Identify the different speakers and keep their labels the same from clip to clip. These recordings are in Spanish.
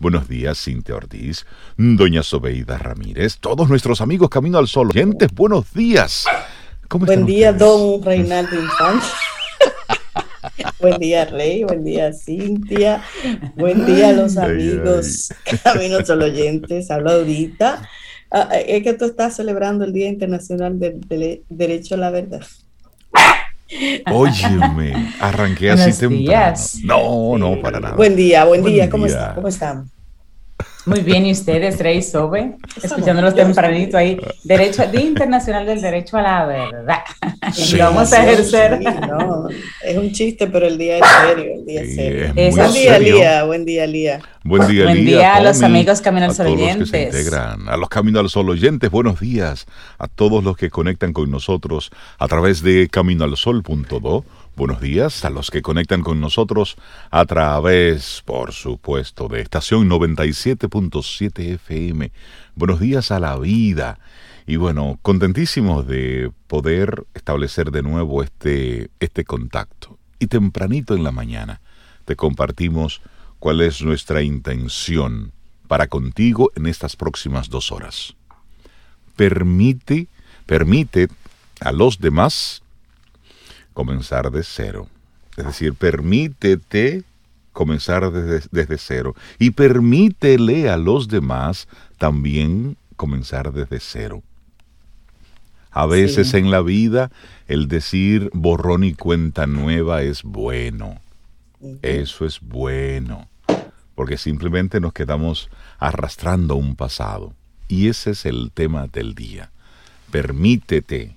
Speaker 1: Buenos días, Cintia Ortiz, Doña Sobeida Ramírez, todos nuestros amigos Camino al Sol. Oyentes, buenos días.
Speaker 2: ¿Cómo buen día, don Reinaldo Infante. buen día, Rey. Buen día, Cintia. Buen día los amigos Camino al Sol oyentes. Hablo ahorita. Ah, es que tú estás celebrando el Día Internacional del Derecho a la Verdad.
Speaker 1: Óyeme, arranqué así temprano. No, no, para nada.
Speaker 2: Buen día, buen, día. ¿Cómo, Está? ¿Cómo están?
Speaker 3: Muy bien, ¿y ustedes, Rey Sobe? Escuchándolos tempranito ahí. Derecho, Día Internacional del Derecho a la Verdad.
Speaker 2: y vamos a ejercer. no, es un chiste, pero el día es serio, el día es serio. buen día, Lía. Buen día, Lía.
Speaker 1: Buen día,
Speaker 3: Buen día a los amigos Camino al Sol
Speaker 1: oyentes. que se integran, a los Camino al Sol oyentes, buenos días. A todos los que conectan con nosotros a través de caminoalsol.do Buenos días a los que conectan con nosotros a través, por supuesto, de estación 97.7 FM. Buenos días a la vida. Y bueno, contentísimos de poder establecer de nuevo este, este contacto. Y tempranito en la mañana te compartimos cuál es nuestra intención para contigo en estas próximas dos horas. Permite, permite a los demás comenzar de cero. Es decir, permítete comenzar desde, desde, cero y permítele a los demás también comenzar desde cero. A veces en la vida el decir borrón y cuenta nueva es bueno. Eso es bueno. Porque simplemente nos quedamos arrastrando un pasado. Y ese es el tema del día. Permítete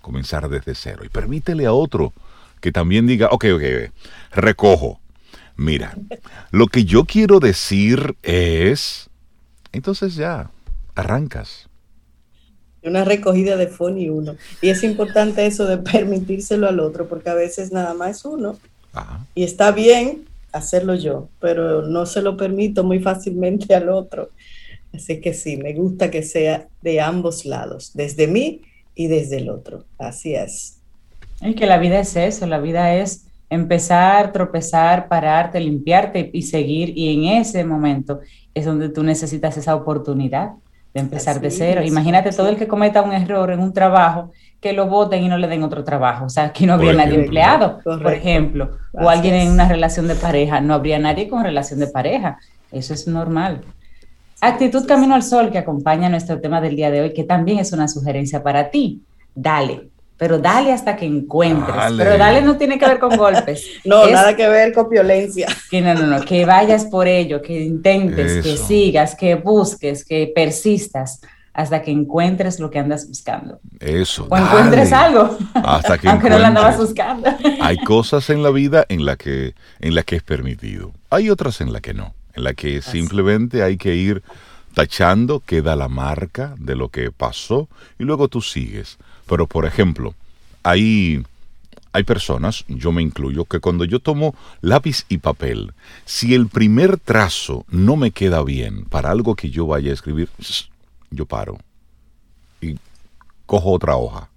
Speaker 1: comenzar desde cero. Y permítele a otro que también diga, ok, ok, recojo. Mira, lo que yo quiero decir es, entonces ya, arrancas.
Speaker 2: Una recogida de phone y uno. Y es importante eso de permitírselo al otro, porque a veces nada más es uno. Y está bien hacerlo yo, pero no se lo permito muy fácilmente al otro. Así que sí, me gusta que sea de ambos lados, desde mí y desde el otro. Así es.
Speaker 3: Es que la vida es eso, la vida es empezar, tropezar, pararte, limpiarte y seguir. Y en ese momento es donde tú necesitas esa oportunidad de empezar de cero. Imagínate todo el que cometa un error en un trabajo, que lo voten y no le den otro trabajo. O sea, aquí no habría nadie empleado, por ejemplo, o alguien en una relación de pareja, no habría nadie con relación de pareja. Eso es normal. Actitud Camino al Sol, que acompaña nuestro tema del día de hoy, que también es una sugerencia para ti. Dale, pero dale hasta que encuentres. Pero dale no tiene que ver con golpes.
Speaker 2: no, nada que ver con violencia.
Speaker 3: Que no, no, no, que vayas por ello, que intentes, que sigas, que busques, que persistas hasta que encuentres lo que andas buscando.
Speaker 1: Eso.
Speaker 3: O encuentres algo. Hasta que Aunque no lo andabas buscando.
Speaker 1: Hay cosas en la vida en la que en la que es permitido. Hay otras en la que no en la que simplemente hay que ir tachando, queda la marca de lo que pasó y luego tú sigues. Pero por ejemplo, hay, hay personas, yo me incluyo, que cuando yo tomo lápiz y papel, si el primer trazo no me queda bien para algo que yo vaya a escribir, yo paro y cojo otra hoja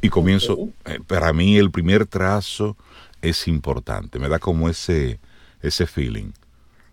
Speaker 1: y comienzo. Eh, para mí el primer trazo es importante, me da como ese, ese feeling.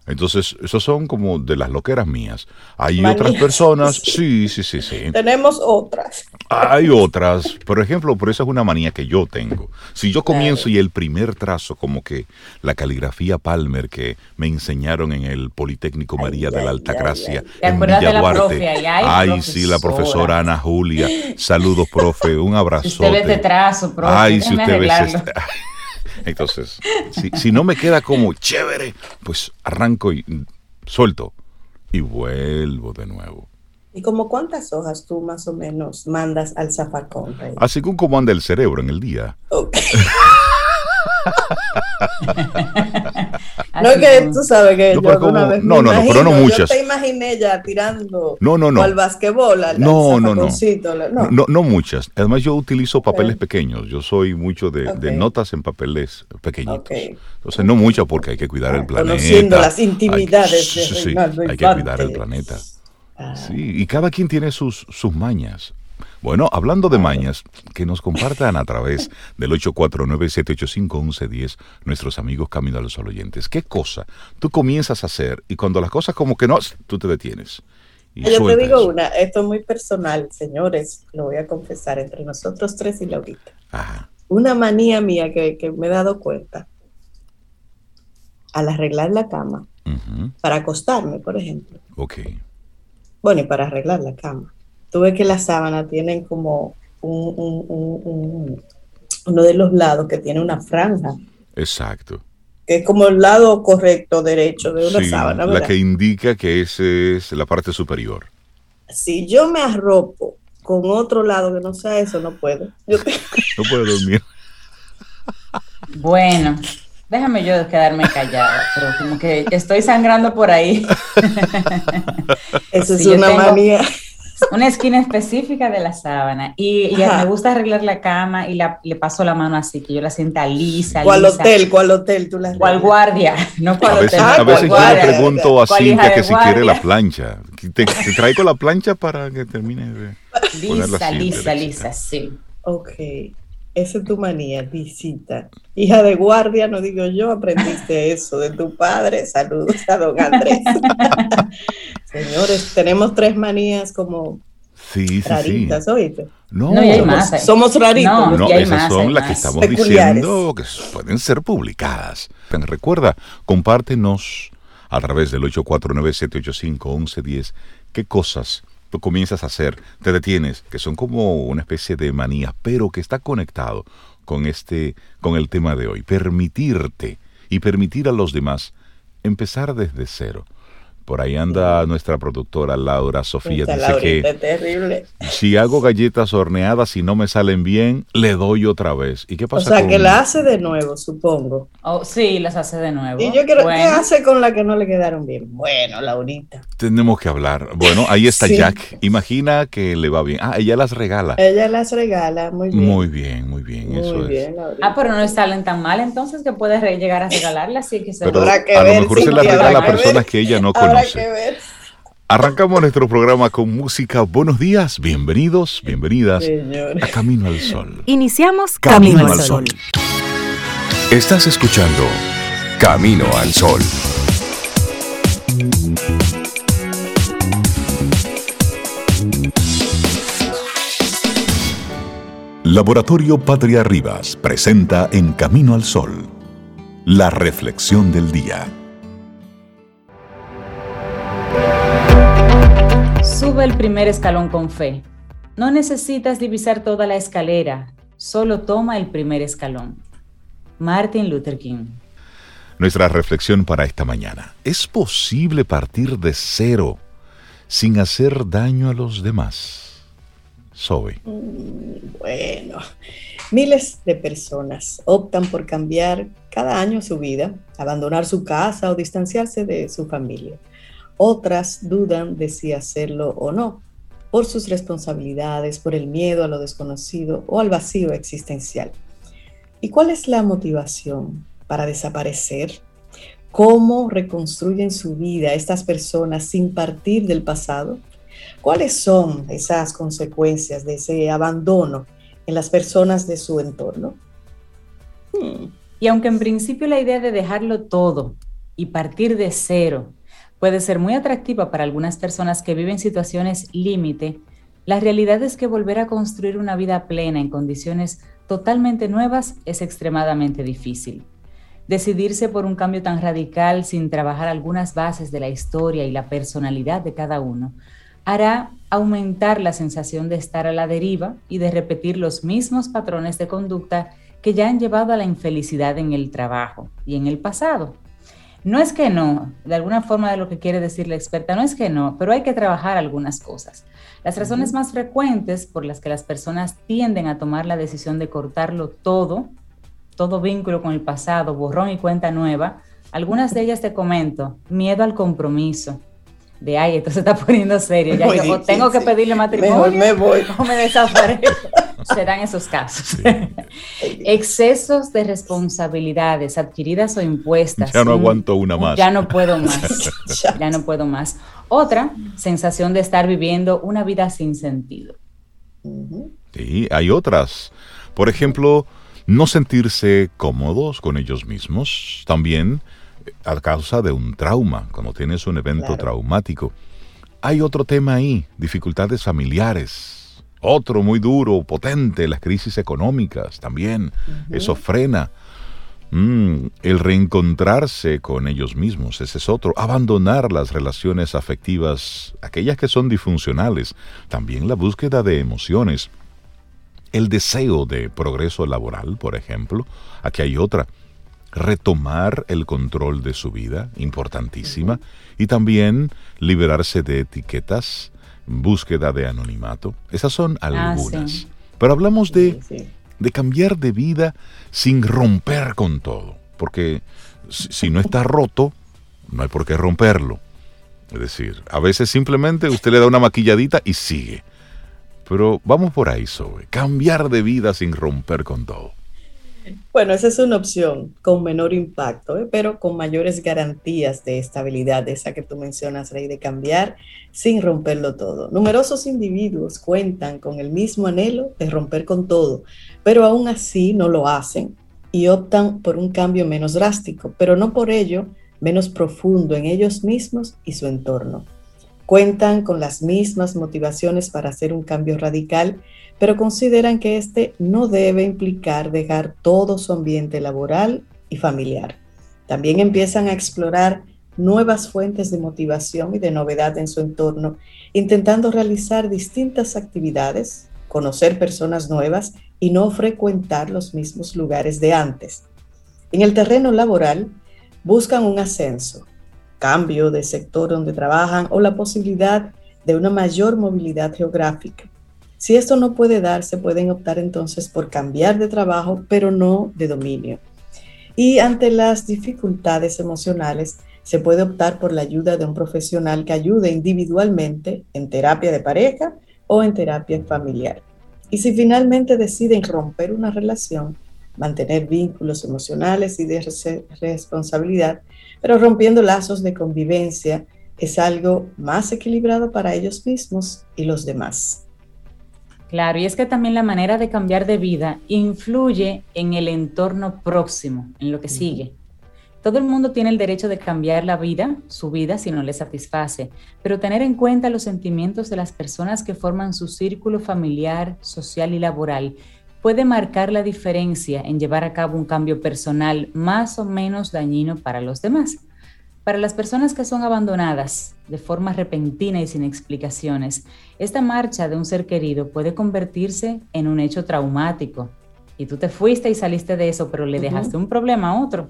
Speaker 1: Entonces, esos son como de las loqueras mías. Hay otras personas, sí, sí, sí, sí.
Speaker 2: Tenemos otras.
Speaker 1: Hay otras, por ejemplo, por eso es una manía que yo tengo. Si yo comienzo y el primer trazo, como que la caligrafía Palmer que me enseñaron en el Politécnico María de la Altagracia en Villa Duarte. Ay, sí, la profesora Ana Julia. Saludos, profe. Un abrazo. Si
Speaker 3: usted ve trazo, profe. Ay, si usted ve
Speaker 1: entonces, si, no me queda como chévere, pues arranco y suelto y vuelvo de nuevo.
Speaker 2: ¿Y como cuántas hojas tú más o menos mandas al zafacón?
Speaker 1: Así como anda el cerebro en el día.
Speaker 2: no es que tú sabes que
Speaker 1: no,
Speaker 2: yo alguna vez
Speaker 1: no, no, no, pero no muchas.
Speaker 2: Yo te imaginé ya tirando
Speaker 1: no, no, no.
Speaker 2: al basquetbol, al,
Speaker 1: no, no, no. no, no. muchas. Además yo utilizo papeles pequeños. Yo soy mucho de, de, notas en papeles pequeñitos. Entonces no muchas porque hay que cuidar el planeta.
Speaker 2: Conociendo las intimidades
Speaker 1: hay, sí, sí, hay que cuidar el planeta. Ah. Sí, y cada quien tiene sus, sus mañas. Bueno, hablando de mañas, que nos compartan a través del 849-785-1110 nuestros amigos Camino a los Sol oyentes. ¿Qué cosa tú comienzas a hacer y cuando las cosas como que no, tú te detienes?
Speaker 2: Yo te digo una, esto es muy personal, señores, lo voy a confesar entre nosotros tres y Laurita. Una manía mía que, me he dado cuenta al arreglar la cama, para acostarme, por ejemplo.
Speaker 1: Ok.
Speaker 2: Bueno, y para arreglar la cama. Tú ves que las sábanas tienen como uno de los lados que tiene una franja.
Speaker 1: Exacto
Speaker 2: que es como el lado correcto, derecho de una sábana.
Speaker 1: La que indica que esa es la parte superior.
Speaker 2: Si yo me arropo con otro lado que no sea eso, no puedo. no
Speaker 1: puedo dormir.
Speaker 3: Bueno, déjame yo quedarme callada, pero como que estoy sangrando por ahí.
Speaker 2: Eso es una manía
Speaker 3: una esquina específica de la sábana. Y, me gusta arreglar la cama y la, le paso la mano así, que yo la sienta lisa.
Speaker 2: ¿Cuál hotel? ¿Cuál hotel tú la
Speaker 3: ¿Cuál guardia? No cuál
Speaker 1: a veces,
Speaker 3: hotel.
Speaker 1: A veces yo le pregunto a Cintia que si quiere la plancha. Te, traigo la plancha para que termine de.
Speaker 3: Lisa, lisa, lisa, sí.
Speaker 2: Ok. Esa es tu manía, visita. Hija de guardia, no digo yo, aprendiste eso de tu padre. Saludos a don Andrés. Señores, tenemos tres manías como
Speaker 1: sí, raritas,
Speaker 2: sí. ¿oíste?
Speaker 1: No,
Speaker 3: no hay más.
Speaker 2: Somos raritos.
Speaker 1: No, esas son las que estamos diciendo que pueden ser publicadas. Recuerda, compártenos a través del 849-785-1110 qué cosas tú comienzas a hacer, te detienes, que son como una especie de manía, pero que está conectado con este, con el tema de hoy. Permitirte y permitir a los demás empezar desde cero. Por ahí anda nuestra productora Laura Sofía. dice que si hago galletas horneadas y no me salen bien, le doy otra vez. ¿Y qué pasa?
Speaker 2: O sea, que la hace de nuevo, supongo.
Speaker 3: Oh, sí, las hace de nuevo.
Speaker 2: Y yo quiero, ¿qué hace con la que no le quedaron bien? Bueno, Laurita.
Speaker 1: Tenemos que hablar. Bueno, ahí está Jack. Imagina que le va bien. Ah, ella las regala.
Speaker 2: Ella las regala, muy bien.
Speaker 1: Muy bien, muy bien. Muy bien,
Speaker 3: Ah, pero no salen tan mal entonces que puedes llegar a regalarlas. Así que se
Speaker 1: pero a lo mejor se las regala a personas que ella no conoce. Arrancamos nuestro programa con música. Buenos días, bienvenidos, bienvenidas a Camino al Sol.
Speaker 4: Iniciamos Camino, al Sol.
Speaker 5: Estás escuchando Camino al Sol. Laboratorio Patria Rivas presenta En Camino al Sol, la reflexión del día.
Speaker 3: Sube el primer escalón con fe. No necesitas divisar toda la escalera, solo toma el primer escalón. Martin Luther King.
Speaker 1: Nuestra reflexión para esta mañana. ¿Es posible partir de cero sin hacer daño a los demás? Zoe.
Speaker 2: Mm, bueno, miles de personas optan por cambiar cada año su vida, abandonar su casa o distanciarse de su familia. Otras dudan de si hacerlo o no, por sus responsabilidades, por el miedo a lo desconocido o al vacío existencial. ¿Y cuál es la motivación para desaparecer? ¿Cómo reconstruyen su vida estas personas sin partir del pasado? ¿Cuáles son esas consecuencias de ese abandono en las personas de su entorno?
Speaker 3: Hmm. Y aunque en principio la idea de dejarlo todo y partir de cero puede ser muy atractiva para algunas personas que viven situaciones límite, la realidad es que volver a construir una vida plena en condiciones totalmente nuevas es extremadamente difícil. Decidirse por un cambio tan radical sin trabajar algunas bases de la historia y la personalidad de cada uno hará aumentar la sensación de estar a la deriva y de repetir los mismos patrones de conducta que ya han llevado a la infelicidad en el trabajo y en el pasado. No es que no, de alguna forma de lo que quiere decir la experta, no es que no, pero hay que trabajar algunas cosas. Las razones más frecuentes por las que las personas tienden a tomar la decisión de cortarlo todo, todo vínculo con el pasado, borrón y cuenta nueva, algunas de ellas te comento, miedo al compromiso, de ay, esto se está poniendo serio, ya o tengo que pedirle matrimonio
Speaker 2: me voy.
Speaker 3: o me desaparezco. Serán esos casos. Excesos de responsabilidades adquiridas o impuestas.
Speaker 1: Ya no aguanto una más.
Speaker 3: Ya no puedo más. ya no puedo más. Otra, sensación de estar viviendo una vida sin sentido.
Speaker 1: Sí, hay otras. Por ejemplo, no sentirse cómodos con ellos mismos, también a causa de un trauma, cuando tienes un evento traumático. Hay otro tema ahí, dificultades familiares. Otro muy duro, potente, las crisis económicas también. Eso frena. Mm, el reencontrarse con ellos mismos, ese es otro. Abandonar las relaciones afectivas, aquellas que son disfuncionales. También la búsqueda de emociones. El deseo de progreso laboral, por ejemplo. Aquí hay otra. Retomar el control de su vida, importantísima. Y también liberarse de etiquetas, búsqueda de anonimato. Esas son ah, algunas. Pero hablamos de de cambiar de vida sin romper con todo. Porque si no está roto, no hay por qué romperlo. Es decir, a veces simplemente usted le da una maquilladita y sigue. Pero vamos por ahí, Zoe. Cambiar de vida sin romper con todo.
Speaker 2: Bueno, esa es una opción con menor impacto, ¿eh? pero con mayores garantías de estabilidad, esa que tú mencionas, Rey, de cambiar sin romperlo todo. Numerosos individuos cuentan con el mismo anhelo de romper con todo, pero aún así no lo hacen y optan por un cambio menos drástico, pero no por ello menos profundo en ellos mismos y su entorno. Cuentan con las mismas motivaciones para hacer un cambio radical pero consideran que este no debe implicar dejar todo su ambiente laboral y familiar. También empiezan a explorar nuevas fuentes de motivación y de novedad en su entorno, intentando realizar distintas actividades, conocer personas nuevas y no frecuentar los mismos lugares de antes. En el terreno laboral, buscan un ascenso, cambio de sector donde trabajan o la posibilidad de una mayor movilidad geográfica. Si esto no puede darse, pueden optar entonces por cambiar de trabajo, pero no de dominio. Y ante las dificultades emocionales, se puede optar por la ayuda de un profesional que ayude individualmente en terapia de pareja o en terapia familiar. Y si finalmente deciden romper una relación, mantener vínculos emocionales y de responsabilidad, pero rompiendo lazos de convivencia, es algo más equilibrado para ellos mismos y los demás.
Speaker 3: Claro, y es que también la manera de cambiar de vida influye en el entorno próximo, en lo que sigue. Todo el mundo tiene el derecho de cambiar la vida, su vida, si no le satisface, pero tener en cuenta los sentimientos de las personas que forman su círculo familiar, social y laboral puede marcar la diferencia en llevar a cabo un cambio personal más o menos dañino para los demás. Para las personas que son abandonadas de forma repentina y sin explicaciones, esta marcha de un ser querido puede convertirse en un hecho traumático. Y tú te fuiste y saliste de eso, pero le dejaste un problema a otro.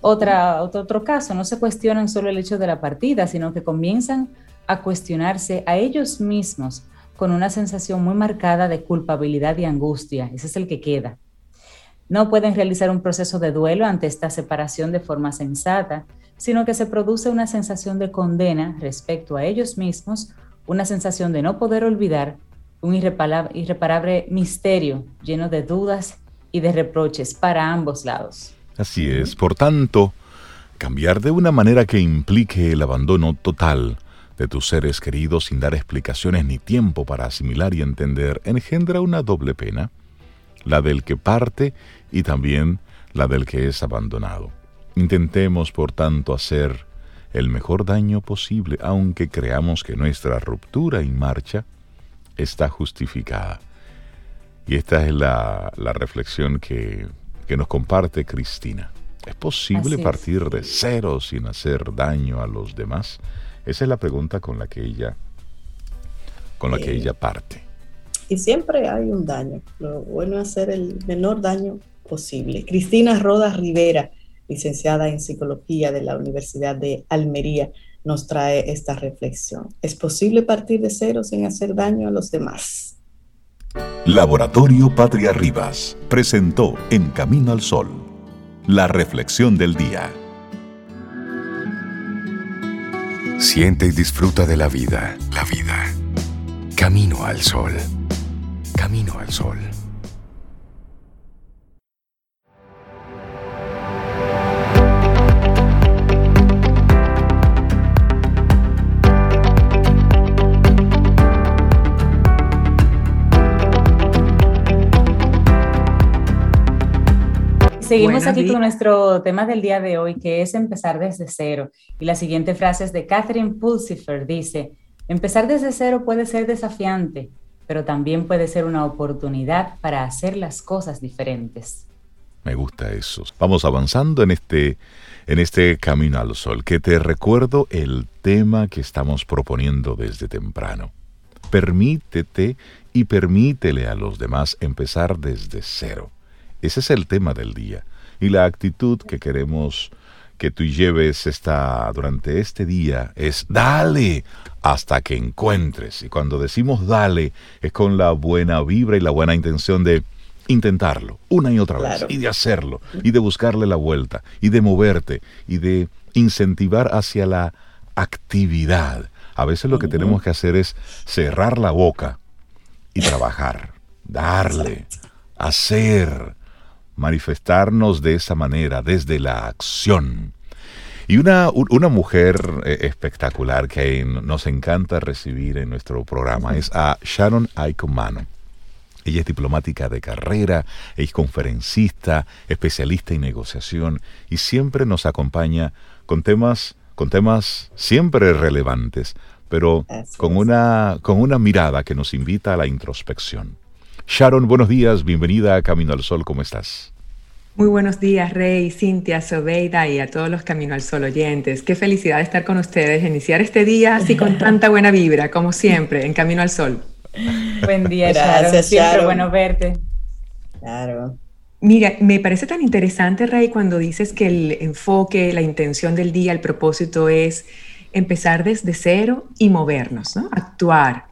Speaker 3: Otra, otro, otro caso, no se cuestionan solo el hecho de la partida, sino que comienzan a cuestionarse a ellos mismos con una sensación muy marcada de culpabilidad y angustia. Ese es el que queda. No pueden realizar un proceso de duelo ante esta separación de forma sensata sino que se produce una sensación de condena respecto a ellos mismos, una sensación de no poder olvidar, un irreparable, misterio lleno de dudas y de reproches para ambos lados.
Speaker 1: Así es, por tanto, cambiar de una manera que implique el abandono total de tus seres queridos sin dar explicaciones ni tiempo para asimilar y entender engendra una doble pena, la del que parte y también la del que es abandonado. Intentemos, por tanto, hacer el mejor daño posible, aunque creamos que nuestra ruptura en marcha está justificada. Y esta es la, reflexión que, nos comparte Cristina. ¿Es posible partir de cero sin hacer daño a los demás? Esa es la pregunta con la que ella, con la que ella parte.
Speaker 2: Y siempre hay un daño. Lo bueno es hacer el menor daño posible. Cristina Rodas Rivera licenciada en Psicología de la Universidad de Almería, nos trae esta reflexión. ¿Es posible partir de cero sin hacer daño a los demás?
Speaker 5: Laboratorio Patria Rivas presentó En Camino al Sol, la reflexión del día. Siente y disfruta de la vida, la vida. Camino al Sol. Camino al Sol.
Speaker 3: Seguimos aquí con nuestro tema del día de hoy, que es empezar desde cero. Y la siguiente frase es de Catherine Pulsifer, dice, empezar desde cero puede ser desafiante, pero también puede ser una oportunidad para hacer las cosas diferentes.
Speaker 1: Me gusta eso. Vamos avanzando en este, en este camino al sol, que te recuerdo el tema que estamos proponiendo desde temprano. Permítete y permítele a los demás empezar desde cero. Ese es el tema del día. Y la actitud que queremos que tú lleves esta, durante este día es dale hasta que encuentres. Y cuando decimos dale es con la buena vibra y la buena intención de intentarlo una y otra vez y de hacerlo y de buscarle la vuelta y de moverte y de incentivar hacia la actividad. A veces lo que tenemos que hacer es cerrar la boca y trabajar, darle, hacer, manifestarnos de esa manera, desde la acción. Y una, una mujer eh, espectacular que nos encanta recibir en nuestro programa es a Sharon Aikomano. Ella es diplomática de carrera, es conferencista, especialista en negociación y siempre nos acompaña con temas, con temas siempre relevantes, pero con una, con una mirada que nos invita a la introspección. Sharon, buenos días, bienvenida a Camino al Sol, ¿cómo estás?
Speaker 6: Muy buenos días, Rey, Cintia, Sobeida y a todos los Camino al Sol oyentes. Qué felicidad estar con ustedes, iniciar este día así con tanta buena vibra, como siempre, en Camino al Sol.
Speaker 3: Buen día, Sharon. Siempre bueno verte.
Speaker 6: Claro. Mira, me parece tan interesante, Rey, cuando dices que el enfoque, la intención del día, el propósito es empezar desde cero y movernos, ¿no? Actuar.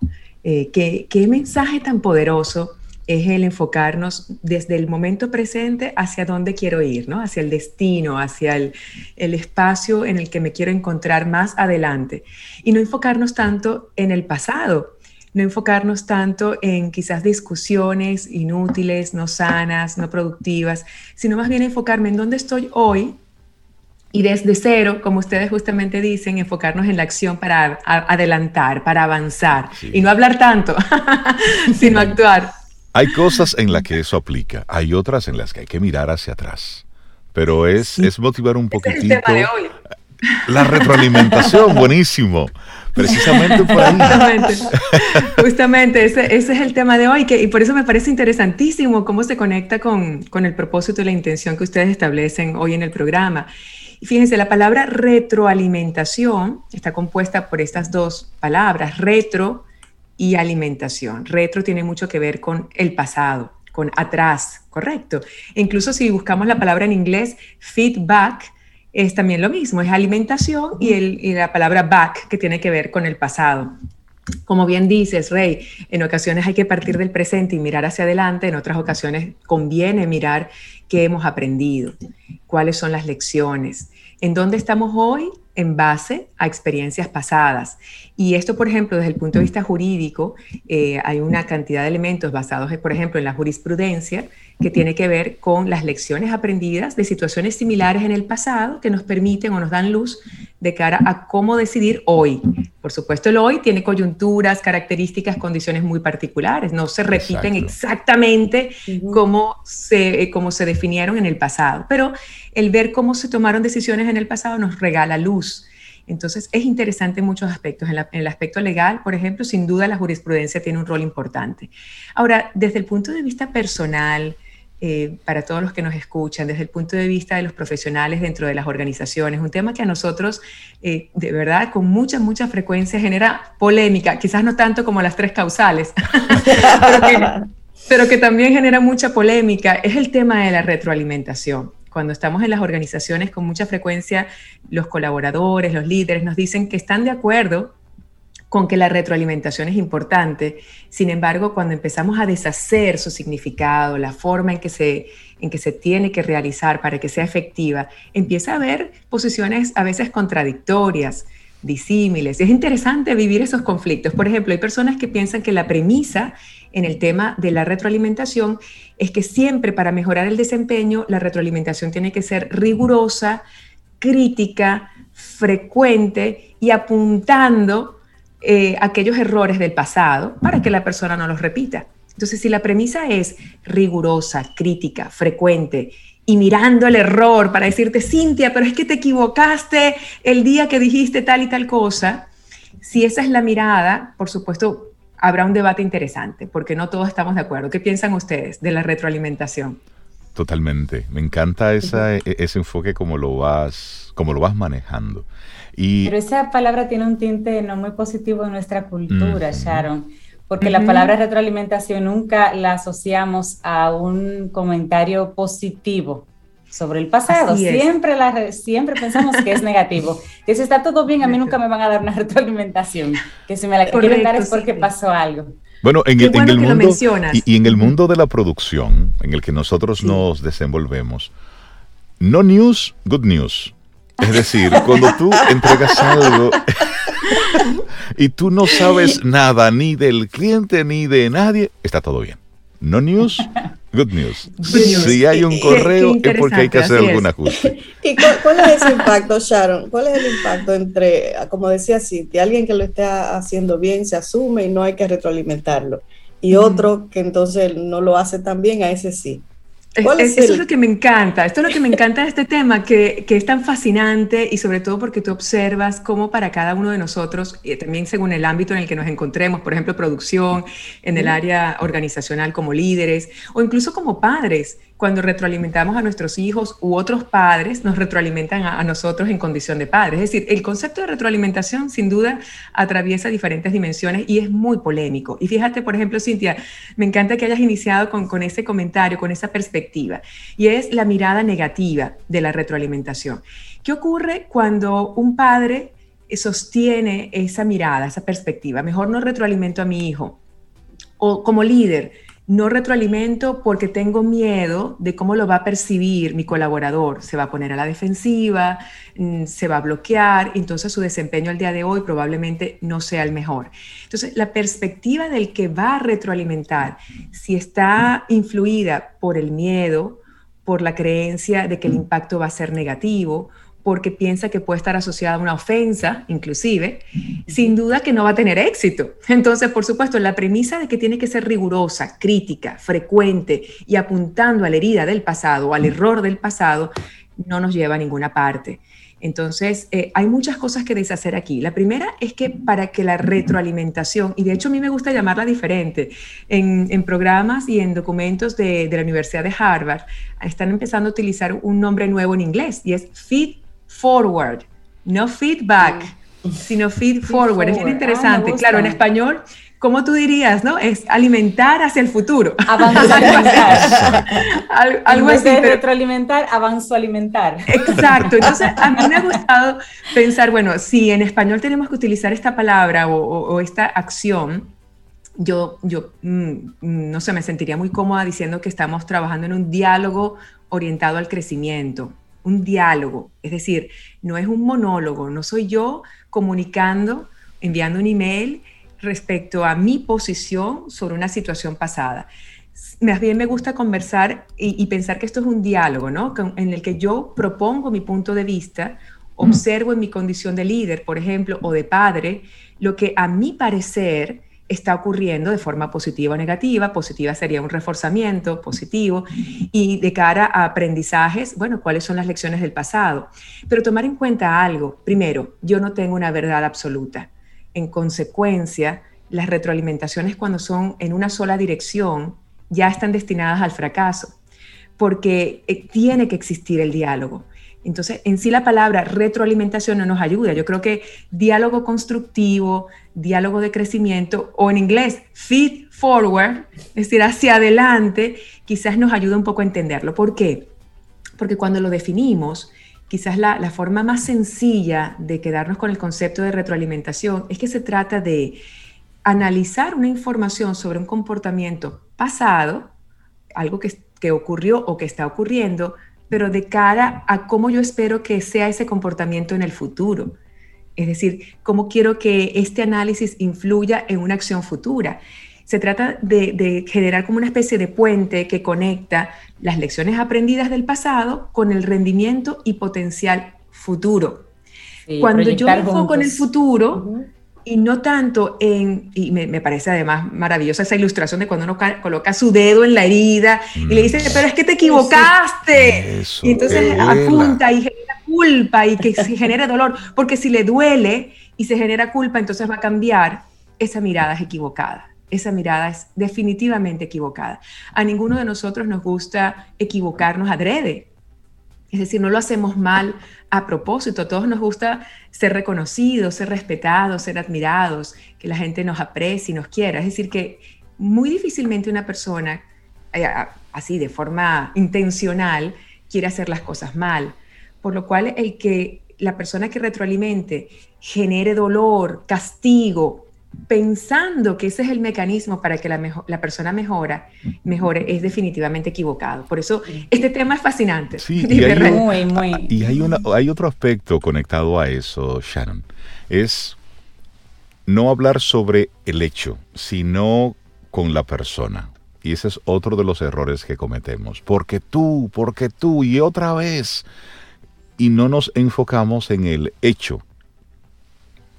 Speaker 6: Eh, ¿qué, ¿Qué mensaje tan poderoso es el enfocarnos desde el momento presente hacia dónde quiero ir, ¿no? Hacia el destino, hacia el, el, espacio en el que me quiero encontrar más adelante. Y no enfocarnos tanto en el pasado, no enfocarnos tanto en quizás discusiones inútiles, no sanas, no productivas, sino más bien enfocarme en dónde estoy hoy y desde cero, como ustedes justamente dicen, enfocarnos en la acción para adelantar, para avanzar y no hablar tanto, sino actuar.
Speaker 1: Hay cosas en las que eso aplica, hay otras en las que hay que mirar hacia atrás. Pero es, es motivar un poquitito. La retroalimentación, buenísimo. Precisamente por ahí.
Speaker 6: Justamente, ese, es el tema de hoy, que, y por eso me parece interesantísimo cómo se conecta con, con el propósito y la intención que ustedes establecen hoy en el programa. Y fíjense, la palabra retroalimentación está compuesta por estas dos palabras, retro y alimentación. Retro tiene mucho que ver con el pasado, con atrás, correcto. E incluso si buscamos la palabra en inglés, feedback, es también lo mismo, es alimentación y, la palabra back, que tiene que ver con el pasado. Como bien dices, Rey, en ocasiones hay que partir del presente y mirar hacia adelante, en otras ocasiones conviene mirar qué hemos aprendido, cuáles son las lecciones, en dónde estamos hoy en base a experiencias pasadas. Y esto, por ejemplo, desde el punto de vista jurídico, eh, hay una cantidad de elementos basados, por ejemplo, en la jurisprudencia, que tiene que ver con las lecciones aprendidas de situaciones similares en el pasado que nos permiten o nos dan luz de cara a cómo decidir hoy. Por supuesto, el hoy tiene coyunturas, características, condiciones muy particulares, no se repiten exactamente como, se, como se definieron en el pasado, pero el ver cómo se tomaron decisiones en el pasado nos regala luz. Entonces, es interesante en muchos aspectos. En, el aspecto legal, por ejemplo, sin duda la jurisprudencia tiene un rol importante. Ahora, desde el punto de vista personal, eh, para todos los que nos escuchan, desde el punto de vista de los profesionales dentro de las organizaciones, un tema que a nosotros, eh, de verdad, con mucha, mucha frecuencia genera polémica, quizás no tanto como las tres causales, pero, que, también genera mucha polémica, es el tema de la retroalimentación cuando estamos en las organizaciones con mucha frecuencia, los colaboradores, los líderes nos dicen que están de acuerdo con que la retroalimentación es importante. Sin embargo, cuando empezamos a deshacer su significado, la forma en que se, en que se tiene que realizar para que sea efectiva, empieza a haber posiciones a veces contradictorias, disímiles. es interesante vivir esos conflictos. Por ejemplo, hay personas que piensan que la premisa en el tema de la retroalimentación es que siempre para mejorar el desempeño, la retroalimentación tiene que ser rigurosa, crítica, frecuente y apuntando eh, aquellos errores del pasado para que la persona no los repita. Entonces, si la premisa es rigurosa, crítica, frecuente y mirando el error para decirte, Cintia, pero es que te equivocaste el día que dijiste tal y tal cosa, si esa es la mirada, por supuesto, habrá un debate interesante, porque no todos estamos de acuerdo. ¿Qué piensan ustedes de la retroalimentación?
Speaker 1: Totalmente. Me encanta esa, e, ese enfoque como lo vas, como lo vas manejando. Y...
Speaker 3: Pero esa palabra tiene un tinte no muy positivo en nuestra cultura, Sharon porque la palabra retroalimentación nunca la asociamos a un comentario positivo sobre el pasado. Siempre, la, siempre pensamos que es negativo. Que si está todo bien, a mí nunca me van a dar una retroalimentación. Que si me la quieren dar es porque pasó algo.
Speaker 1: Bueno, en, el, mundo y, en el mundo de la producción en el que nosotros nos desenvolvemos, no news, good news. Es decir, cuando tú entregas algo y tú no sabes nada ni del cliente ni de nadie, está todo bien. No news, good news. Si hay un correo es porque hay que hacer algún ajuste.
Speaker 2: ¿Y cuál, es ese impacto, Sharon? ¿Cuál es el impacto entre, como decía Cintia, alguien que lo esté haciendo bien se asume y no hay que retroalimentarlo? Y otro que entonces no lo hace tan bien, a ese sí.
Speaker 6: Eso es lo que me encanta, esto es lo que me encanta de este tema, que, que, es tan fascinante y sobre todo porque tú observas cómo para cada uno de nosotros, y también según el ámbito en el que nos encontremos, por ejemplo, producción, en el área organizacional como líderes o incluso como padres, cuando retroalimentamos a nuestros hijos u otros padres, nos retroalimentan a, nosotros en condición de padres. Es decir, el concepto de retroalimentación sin duda atraviesa diferentes dimensiones y es muy polémico. Y fíjate, por ejemplo, Cintia, me encanta que hayas iniciado con, con ese comentario, con esa perspectiva, y es la mirada negativa de la retroalimentación. ¿Qué ocurre cuando un padre sostiene esa mirada, esa perspectiva? Mejor no retroalimento a mi hijo. O como líder, no retroalimento porque tengo miedo de cómo lo va a percibir mi colaborador. Se va a poner a la defensiva, mm, se va a bloquear, entonces su desempeño al día de hoy probablemente no sea el mejor. Entonces, la perspectiva del que va a retroalimentar, si está influida por el miedo, por la creencia de que el impacto va a ser negativo porque piensa que puede estar asociada a una ofensa, inclusive, sin duda que no va a tener éxito. Entonces, por supuesto, la premisa de que tiene que ser rigurosa, crítica, frecuente y apuntando a la herida del pasado, al error del pasado, no nos lleva a ninguna parte. Entonces, eh, hay muchas cosas que deshacer aquí. La primera es que para que la retroalimentación, y de hecho a mí me gusta llamarla diferente, en, programas y en documentos de, de, la Universidad de Harvard, están empezando a utilizar un nombre nuevo en inglés y es feed forward, no feedback, sino feed, forward. Es bien interesante. Ah, claro, en español, ¿cómo tú dirías, no? Es alimentar hacia el futuro.
Speaker 3: Avanzar. algo así. De retroalimentar, avanzo alimentar.
Speaker 6: Exacto. Entonces, a mí me ha gustado pensar, bueno, si en español tenemos que utilizar esta palabra o, esta acción, yo, yo mm, no sé, me sentiría muy cómoda diciendo que estamos trabajando en un diálogo orientado al crecimiento, un diálogo, es decir, no es un monólogo, no soy yo comunicando, enviando un email respecto a mi posición sobre una situación pasada. Más bien me gusta conversar y, pensar que esto es un diálogo, ¿no? En el que yo propongo mi punto de vista, observo en mi condición de líder, por ejemplo, o de padre, lo que a mi parecer está ocurriendo de forma positiva o negativa. Positiva sería un reforzamiento positivo y de cara a aprendizajes, bueno, cuáles son las lecciones del pasado. Pero tomar en cuenta algo. Primero, yo no tengo una verdad absoluta. En consecuencia, las retroalimentaciones cuando son en una sola dirección ya están destinadas al fracaso, porque eh, tiene que existir el diálogo. Entonces, en sí la palabra retroalimentación no nos ayuda. Yo creo que diálogo constructivo, diálogo de crecimiento, o en inglés, feed forward, es decir, hacia adelante, quizás nos ayuda un poco a entenderlo. ¿Por qué? Porque cuando lo definimos, quizás la, forma más sencilla de quedarnos con el concepto de retroalimentación es que se trata de analizar una información sobre un comportamiento pasado, algo que, que ocurrió o que está ocurriendo, pero de cara a cómo yo espero que sea ese comportamiento en el futuro. Es decir, cómo quiero que este análisis influya en una acción futura. Se trata de, generar como una especie de puente que conecta las lecciones aprendidas del pasado con el rendimiento y potencial futuro. Cuando yo me enfoco en el futuro, y no tanto en, y me, parece además maravillosa esa ilustración de cuando uno coloca su dedo en la herida y le dice, mm. pero es que te equivocaste. y entonces apunta y genera culpa y que se genere dolor, porque si le duele y se genera culpa, entonces va a cambiar, esa mirada es equivocada. Esa mirada es definitivamente equivocada. A ninguno de nosotros nos gusta equivocarnos adrede. Es decir, no lo hacemos mal a propósito. A todos nos gusta ser reconocidos, ser respetados, ser admirados, que la gente nos aprecie y nos quiera. Es decir, que muy difícilmente una persona, eh, así de forma intencional, quiere hacer las cosas mal. Por lo cual, el que la persona que retroalimente genere dolor, castigo, pensando que ese es el mecanismo para que la, la persona mejora, mejore, es definitivamente equivocado. Por eso este tema es fascinante.
Speaker 1: Sí, y hay, muy, muy. Y hay, una, hay otro aspecto conectado a eso, Sharon. Es no hablar sobre el hecho, sino con la persona. Y ese es otro de los errores que cometemos. Porque tú, porque tú, y otra vez. Y no nos enfocamos en el hecho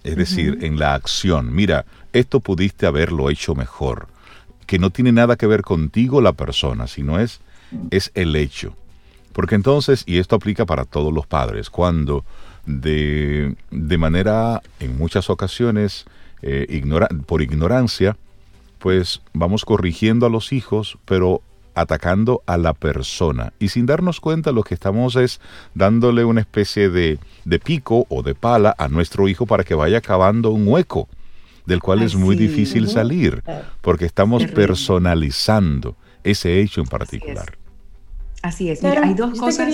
Speaker 1: es decir, en la acción. Mira, esto pudiste haberlo hecho mejor, que no tiene nada que ver contigo la persona, sino es, es el hecho. Porque entonces, y esto aplica para todos los padres, cuando de, de manera, en muchas ocasiones, eh, por ignorancia, pues vamos corrigiendo a los hijos, pero atacando a la persona. Y sin darnos cuenta lo que estamos es dándole una especie de, de pico o de pala a nuestro hijo para que vaya cavando un hueco del cual es muy difícil salir, porque estamos personalizando ese hecho en particular.
Speaker 6: Así es. Mira, hay dos cosas.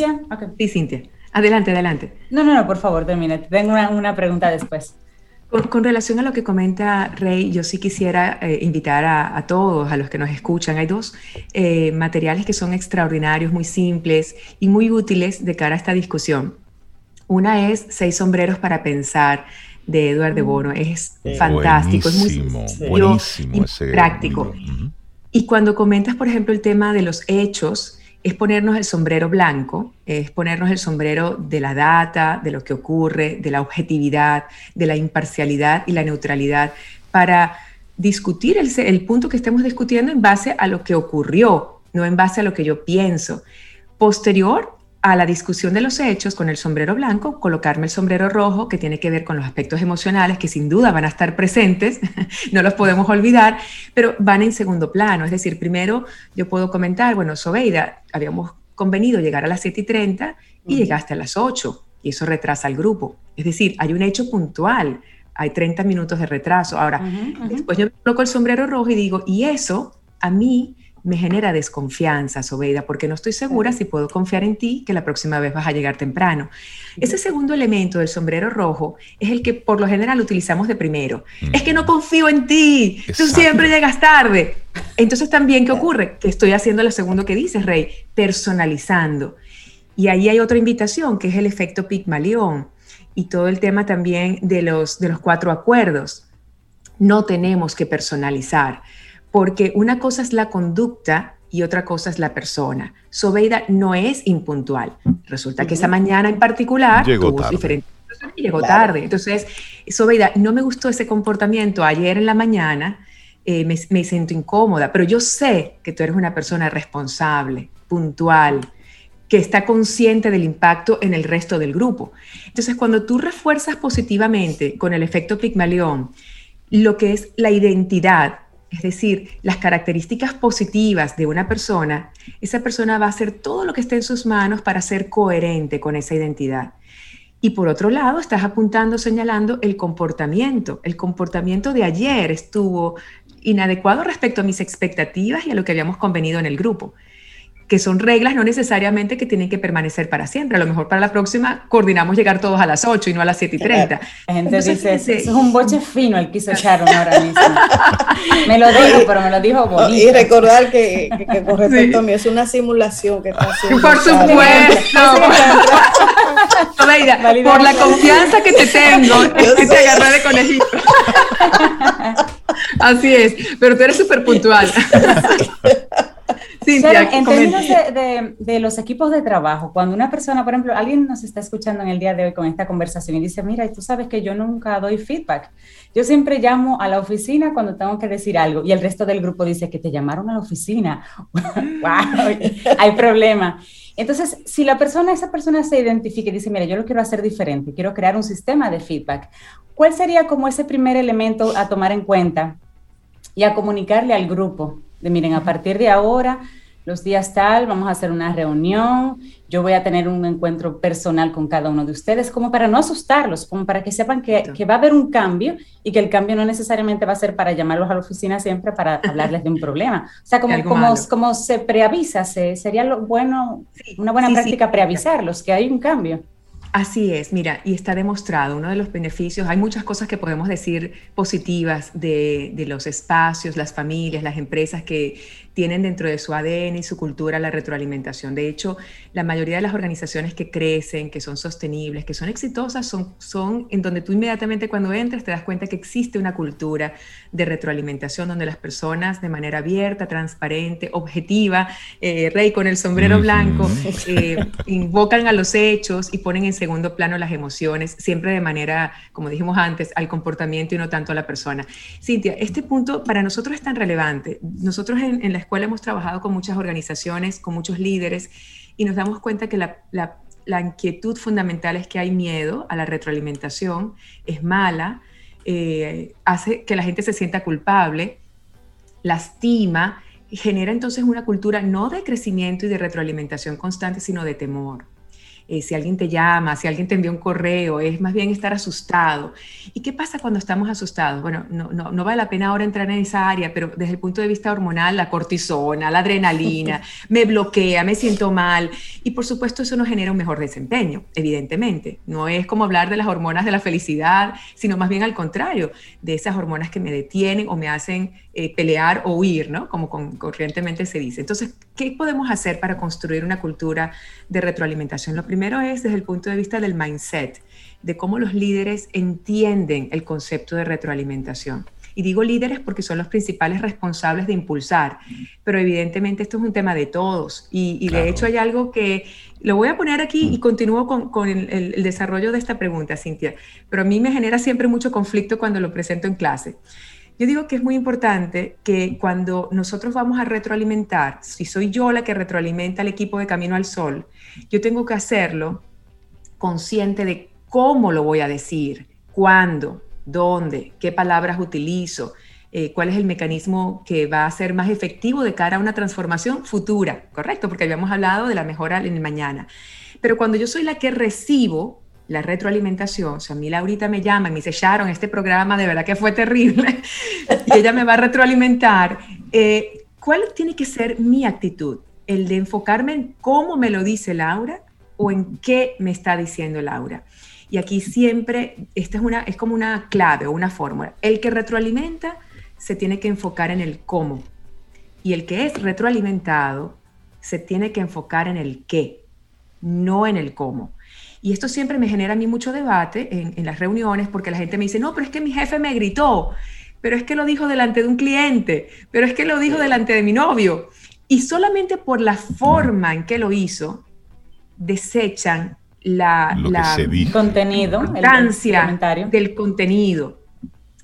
Speaker 6: Sí, Cintia. Adelante, adelante.
Speaker 3: No, no, no, por favor, termine. Tengo una, una pregunta después.
Speaker 6: Con, relación a lo que comenta Rey, yo sí quisiera eh, invitar a, todos, a los que nos escuchan. Hay dos eh, materiales que son extraordinarios, muy simples y muy útiles de cara a esta discusión. Una es Seis sombreros para pensar de Eduardo de mm. Bono. Es fantástico, es muy buenísimo práctico. Y cuando comentas, por ejemplo, el tema de los hechos, es ponernos el sombrero blanco, es ponernos el sombrero de la data, de lo que ocurre, de la objetividad, de la imparcialidad y la neutralidad, para discutir el, punto que estemos discutiendo en base a lo que ocurrió, no en base a lo que yo pienso. Posterior a la discusión de los hechos con el sombrero blanco, colocarme el sombrero rojo, que tiene que ver con los aspectos emocionales, que sin duda van a estar presentes, no los podemos olvidar, pero van en segundo plano. Es decir, primero yo puedo comentar, bueno, Sobeida, habíamos convenido llegar a las 7 y 30 y llegaste a las 8, y eso retrasa al grupo. Es decir, hay un hecho puntual, hay 30 minutos de retraso. Ahora, después yo coloco el sombrero rojo y digo, y eso a mí me genera desconfianza, Sobeida, porque no estoy segura si puedo confiar en ti que la próxima vez vas a llegar temprano. Ese segundo elemento del sombrero rojo es el que por lo general utilizamos de primero. Es que no confío en ti, tú siempre llegas tarde. Entonces también, ¿qué ocurre? Que estoy haciendo lo segundo que dices, Rey, personalizando. Y ahí hay otra invitación, que es el efecto Pigmalión y todo el tema también de los, de los cuatro acuerdos. No tenemos que personalizar porque una cosa es la conducta y otra cosa es la persona. Sobeida no es impuntual. Resulta que esa mañana en particular
Speaker 1: llegó tuvo tarde.
Speaker 6: y llegó tarde. Entonces, Sobeida, no me gustó ese comportamiento ayer en la mañana, eh, me, me siento incómoda, pero yo sé que tú eres una persona responsable, puntual, que está consciente del impacto en el resto del grupo. Entonces, cuando tú refuerzas positivamente con el efecto Pigmalión lo que es la identidad, es decir, las características positivas de una persona, esa persona va a hacer todo lo que esté en sus manos para ser coherente con esa identidad. Y por otro lado, estás apuntando, señalando el comportamiento. El comportamiento de ayer estuvo inadecuado respecto a mis expectativas y a lo que habíamos convenido en el grupo que son reglas no necesariamente que tienen que permanecer para siempre. A lo mejor para la próxima coordinamos llegar todos a las 8 y no a las 7 y 30.
Speaker 3: La gente dice, eso es un boche fino el que hizo Sharon ahora mismo. me lo dijo, pero me lo dijo bonito.
Speaker 2: Y recordar que, que, con respecto a mí es una simulación que está haciendo.
Speaker 6: Por supuesto. por la confianza que te tengo, es que te agarré de conejito. Así es, pero tú eres súper puntual
Speaker 3: en términos de, los equipos de trabajo, cuando una persona, por ejemplo, alguien nos está escuchando en el día de hoy con esta conversación y dice, mira, tú sabes que yo nunca doy feedback. Yo siempre llamo a la oficina cuando tengo que decir algo y el resto del grupo dice que te llamaron a la oficina. hay problema. Entonces, si la persona, esa persona se identifica y dice, mira, yo lo quiero hacer diferente, quiero crear un sistema de feedback, ¿cuál sería como ese primer elemento a tomar en cuenta y a comunicarle al grupo? De miren, a partir de ahora los días tal, vamos a hacer una reunión, yo voy a tener un encuentro personal con cada uno de ustedes, como para no asustarlos, como para que sepan que, que, va a haber un cambio y que el cambio no necesariamente va a ser para llamarlos a la oficina siempre para hablarles de un problema. O sea, como, como, como, se preavisa, se, sería lo bueno, una buena práctica preavisarlos que hay un cambio.
Speaker 6: Así es, mira, y está demostrado, uno de los beneficios, hay muchas cosas que podemos decir positivas de, de los espacios, las familias, las empresas que tienen dentro de su ADN y su cultura la retroalimentación. De hecho, la mayoría de las organizaciones que crecen, que son sostenibles, que son exitosas, son, son en donde tú inmediatamente cuando entras te das cuenta que existe una cultura de retroalimentación donde las personas de manera abierta, transparente, objetiva, eh, rey con el sombrero blanco, eh, invocan a los hechos y ponen en segundo plano las emociones, siempre de manera, como dijimos antes, al comportamiento y no tanto a la persona. Cintia, este punto para nosotros es tan relevante. Nosotros en, en la escuela hemos trabajado con muchas organizaciones, con muchos líderes, y nos damos cuenta que la, inquietud fundamental es que hay miedo a la retroalimentación, es mala, eh, hace que la gente se sienta culpable, lastima, y genera entonces una cultura no de crecimiento y de retroalimentación constante, sino de temor. Eh, si alguien te llama, si alguien te envía un correo, es más bien estar asustado. ¿Y qué pasa cuando estamos asustados? Bueno, no, no, no, vale la pena ahora entrar en esa área, pero desde el punto de vista hormonal, la cortisona, la adrenalina, me bloquea, me siento mal y por supuesto eso no genera un mejor desempeño, evidentemente. No es como hablar de las hormonas de la felicidad, sino más bien al contrario, de esas hormonas que me detienen o me hacen eh, pelear o huir, ¿no? Como corrientemente se dice. Entonces, ¿qué podemos hacer para construir una cultura de retroalimentación? Lo primero es desde el punto de vista del mindset, de cómo los líderes entienden el concepto de retroalimentación. Y digo líderes porque son los principales responsables de impulsar, pero evidentemente esto es un tema de todos. Y, de hecho hay algo que lo voy a poner aquí y continúo con, el, desarrollo de esta pregunta, Cintia, pero a mí me genera siempre mucho conflicto cuando lo presento en clase. Yo digo que es muy importante que cuando nosotros vamos a retroalimentar, si soy yo la que retroalimenta al equipo de Camino al Sol, yo tengo que hacerlo consciente de cómo lo voy a decir, cuándo, dónde, qué palabras utilizo, eh, cuál es el mecanismo que va a ser más efectivo de cara a una transformación futura, ¿correcto? Porque habíamos hablado de la mejora en el mañana. Pero cuando yo soy la que recibo, la retroalimentación, o sea, a mí Laurita me llama y me dice, Sharon, este programa de verdad que fue terrible, y ella me va a retroalimentar, eh, ¿cuál tiene que ser mi actitud? ¿El de enfocarme en cómo me lo dice Laura o en qué me está diciendo Laura? Y aquí siempre, esta es, una, es como una clave o una fórmula. El que retroalimenta se tiene que enfocar en el cómo. Y el que es retroalimentado se tiene que enfocar en el qué, no en el cómo. Y esto siempre me genera a mí mucho debate en, las reuniones porque la gente me dice, no, pero es que mi jefe me gritó, pero es que lo dijo delante de un cliente, pero es que lo dijo delante de mi novio. Y solamente por la forma en que lo hizo, desechan la, la
Speaker 3: contenido,
Speaker 6: importancia del contenido.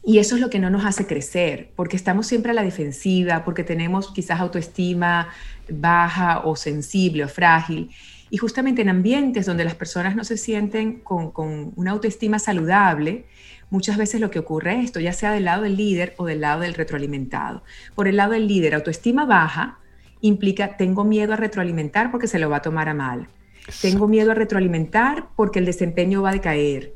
Speaker 6: Y eso es lo que no nos hace crecer, porque estamos siempre a la defensiva, porque tenemos quizás autoestima baja o sensible o frágil. Y justamente en ambientes donde las personas no se sienten con, una autoestima saludable, muchas veces lo que ocurre es esto, ya sea del lado del líder o del lado del retroalimentado. Por el lado del líder, autoestima baja implica tengo miedo a retroalimentar porque se lo va a tomar a mal. Tengo miedo a retroalimentar porque el desempeño va a decaer.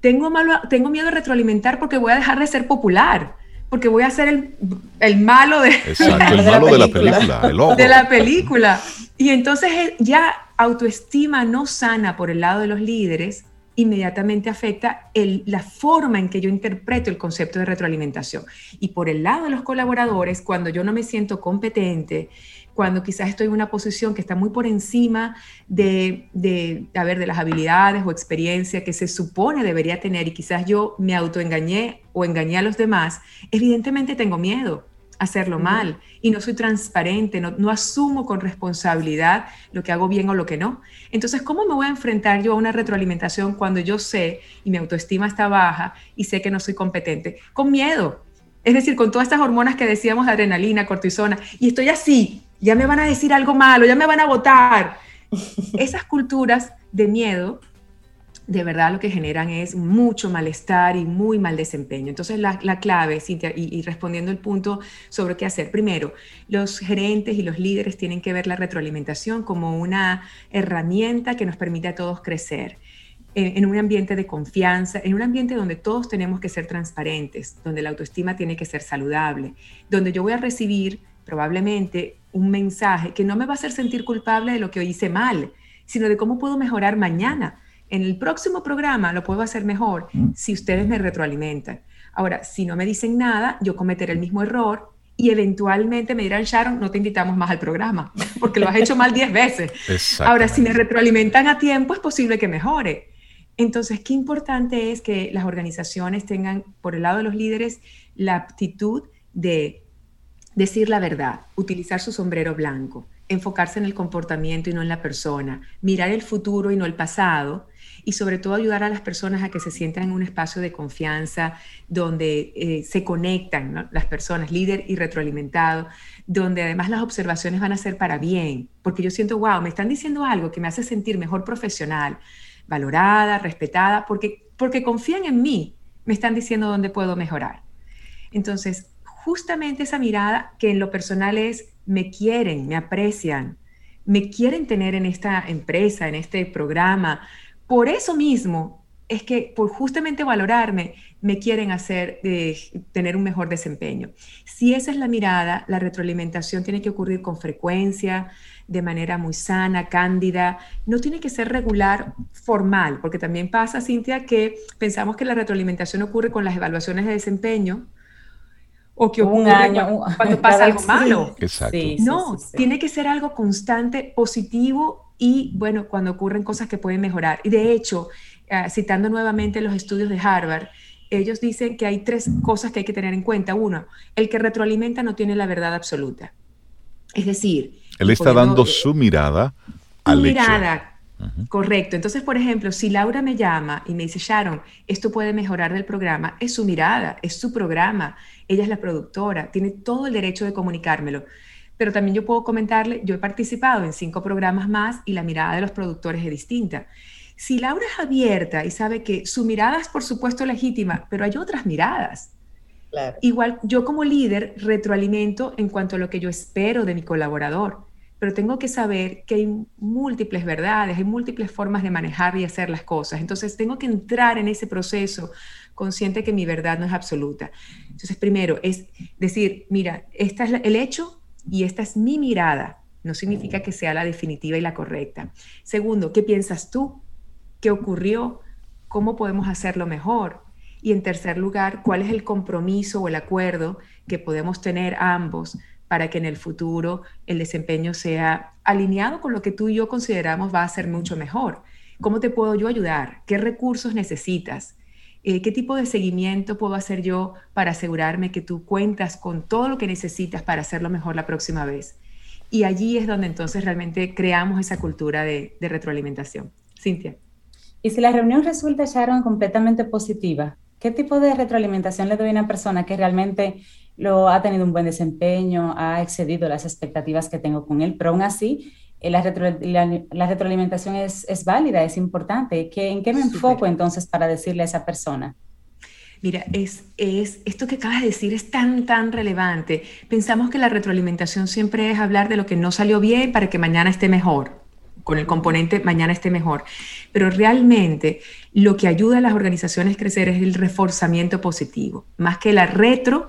Speaker 6: Tengo, malo, tengo miedo a retroalimentar porque voy a dejar de ser popular porque voy a ser el, el malo de,
Speaker 1: Exacto, el malo de la película, el
Speaker 6: De la película. Y entonces eh, ya autoestima no sana por el lado de los líderes inmediatamente afecta la forma en que yo interpreto el concepto de retroalimentación. Y por el lado de los colaboradores, cuando yo no me siento competente, cuando quizás estoy en una posición que está muy por encima de, de, ver, de las habilidades o experiencia que se supone debería tener y quizás yo me autoengañé o engañé a los demás, evidentemente tengo miedo hacerlo mal y no soy transparente, no, no, asumo con responsabilidad lo que hago bien o lo que no. Entonces, ¿cómo me voy a enfrentar yo a una retroalimentación cuando yo sé y mi autoestima está baja y sé que no soy competente? Con miedo. Es decir, con todas estas hormonas que decíamos, adrenalina, cortisona, y estoy así, ya me van a decir algo malo, ya me van a votar. Esas culturas de miedo de verdad lo que generan es mucho malestar y muy mal desempeño. Entonces, la, clave, Cintia, y, respondiendo el punto sobre qué hacer, primero, los gerentes y los líderes tienen que ver la retroalimentación como una herramienta que nos permite a todos crecer. En, un ambiente de confianza, en un ambiente donde todos tenemos que ser transparentes, donde la autoestima tiene que ser saludable, donde yo voy a recibir probablemente un mensaje que no me va a hacer sentir culpable de lo que hoy hice mal, sino de cómo puedo mejorar mañana en el próximo programa lo puedo hacer mejor si ustedes me retroalimentan. Ahora, si no me dicen nada, yo cometeré el mismo error y eventualmente me dirán, Sharon, no te invitamos más al programa, porque lo has hecho mal 10 veces. Ahora, si me retroalimentan a tiempo, es posible que mejore. Entonces, qué importante es que las organizaciones tengan, por el lado de los líderes, la aptitud de decir la verdad, utilizar su sombrero blanco, enfocarse en el comportamiento y no en la persona, mirar el futuro y no el pasado, y sobre todo ayudar a las personas a que se sientan en un espacio de confianza donde eh, se conectan las personas, líder y retroalimentado, donde además las observaciones van a ser para bien, porque yo siento, wow, me están diciendo algo que me hace sentir mejor profesional, valorada, respetada, porque, porque confían en mí, me están diciendo dónde puedo mejorar. Entonces, justamente esa mirada que en lo personal es, me quieren, me aprecian, me quieren tener en esta empresa, en este programa, por eso mismo es que por justamente valorarme me quieren hacer eh, tener un mejor desempeño. Si esa es la mirada, la retroalimentación tiene que ocurrir con frecuencia, de manera muy sana, cándida, no tiene que ser regular, formal, porque también pasa, Cintia, que pensamos que la retroalimentación ocurre con las evaluaciones de desempeño, o que ocurre un año, cuando, pasa algo malo.
Speaker 1: Exacto.
Speaker 6: no, tiene que ser algo constante, positivo y bueno, cuando ocurren cosas que pueden mejorar. Y de hecho, ah, citando nuevamente los estudios de Harvard, ellos dicen que hay tres cosas que hay que tener en cuenta. Uno, el que retroalimenta no tiene la verdad absoluta. Es decir,
Speaker 1: él está dando su mirada al mirada,
Speaker 6: Correcto. Entonces, por ejemplo, si Laura me llama y me dice, Sharon, esto puede mejorar del programa, es su mirada, es su programa, ella es la productora, tiene todo el derecho de comunicármelo pero también yo puedo comentarle, yo he participado en cinco programas más y la mirada de los productores es distinta. Si Laura es abierta y sabe que su mirada es por supuesto legítima, pero hay otras miradas. Igual yo como líder retroalimento en cuanto a lo que yo espero de mi colaborador, pero tengo que saber que hay múltiples verdades, hay múltiples formas de manejar y hacer las cosas. Entonces tengo que entrar en ese proceso consciente que mi verdad no es absoluta. Entonces primero es decir, mira, este es el hecho, y esta es mi mirada, no significa que sea la definitiva y la correcta. Segundo, ¿qué piensas tú? ¿Qué ocurrió? ¿Cómo podemos hacerlo mejor? Y en tercer lugar, ¿cuál es el compromiso o el acuerdo que podemos tener ambos para que en el futuro el desempeño sea alineado con lo que tú y yo consideramos va a ser mucho mejor? ¿Cómo te puedo yo ayudar? ¿Qué recursos necesitas? Eh, ¿Qué tipo de seguimiento puedo hacer yo para asegurarme que tú cuentas con todo lo que necesitas para hacerlo mejor la próxima vez? Y allí es donde entonces realmente creamos esa cultura de, retroalimentación. Cintia.
Speaker 3: Y si la reunión resulta, Sharon, completamente positiva, ¿qué tipo de retroalimentación le doy a una persona que realmente lo ha tenido un buen desempeño, ha excedido las expectativas que tengo con él, pero aún así eh, la, retroalimentación es, válida, es importante. ¿En qué me enfoco entonces para decirle a esa persona?
Speaker 6: Mira, es, es, esto que acabas de decir es tan, tan relevante. Pensamos que la retroalimentación siempre es hablar de lo que no salió bien para que mañana esté mejor, con el componente mañana esté mejor. Pero realmente lo que ayuda a las organizaciones a crecer es el reforzamiento positivo, más que la retro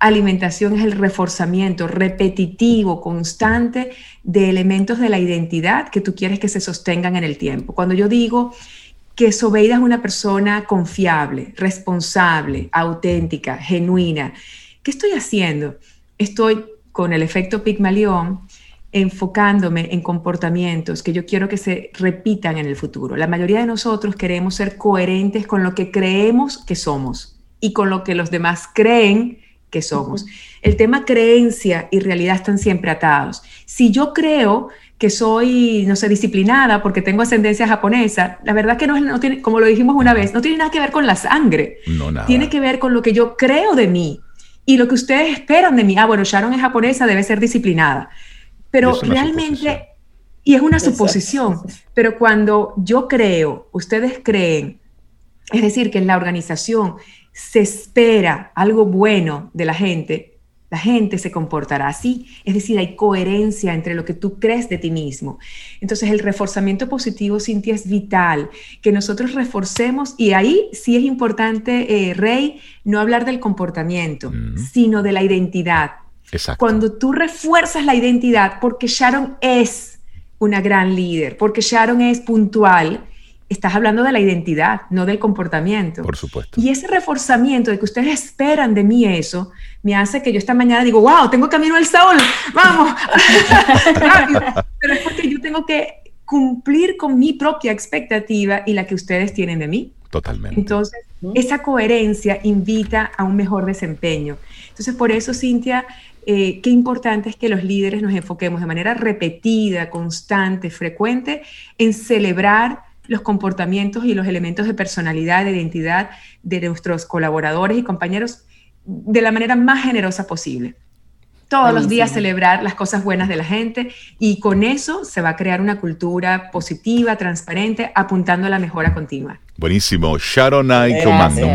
Speaker 6: alimentación es el reforzamiento repetitivo, constante de elementos de la identidad que tú quieres que se sostengan en el tiempo. Cuando yo digo que Sobeida es una persona confiable, responsable, auténtica, genuina, ¿qué estoy haciendo? Estoy con el efecto Pigmalión enfocándome en comportamientos que yo quiero que se repitan en el futuro. La mayoría de nosotros queremos ser coherentes con lo que creemos que somos y con lo que los demás creen que somos. El tema creencia y realidad están siempre atados. Si yo creo que soy, no sé, disciplinada porque tengo ascendencia japonesa, la verdad que no, no tiene, como lo dijimos una vez, no tiene nada que ver con la sangre.
Speaker 1: No, nada.
Speaker 6: Tiene que ver con lo que yo creo de mí y lo que ustedes esperan de mí. Ah, bueno, Sharon es japonesa, debe ser disciplinada. Pero realmente, y es una suposición, pero cuando yo creo, ustedes creen, es decir, que en la organización se espera algo bueno de la gente, la gente se comportará así. Es decir, hay coherencia entre lo que tú crees de ti mismo. Entonces, el reforzamiento positivo, Cintia, es vital, que nosotros reforcemos, y ahí sí es importante, eh, Rey, no hablar del comportamiento, sino de la identidad.
Speaker 1: Exacto.
Speaker 6: Cuando tú refuerzas la identidad, porque Sharon es una gran líder, porque Sharon es puntual, estás hablando de la identidad, no del comportamiento.
Speaker 1: Por supuesto.
Speaker 6: Y ese reforzamiento de que ustedes esperan de mí eso, me hace que yo esta mañana digo, wow, tengo camino al sol, vamos. Pero es porque yo tengo que cumplir con mi propia expectativa y la que ustedes tienen de mí.
Speaker 1: Totalmente.
Speaker 6: Entonces, esa coherencia invita a un mejor desempeño. Entonces, por eso, Cintia, eh, qué importante es que los líderes nos enfoquemos de manera repetida, constante, frecuente en celebrar los comportamientos y los elementos de personalidad, de identidad de nuestros colaboradores y compañeros de la manera más generosa posible. Todos los días celebrar las cosas buenas de la gente y con eso se va a crear una cultura positiva, transparente, apuntando a la mejora continua.
Speaker 1: Buenísimo. Sharon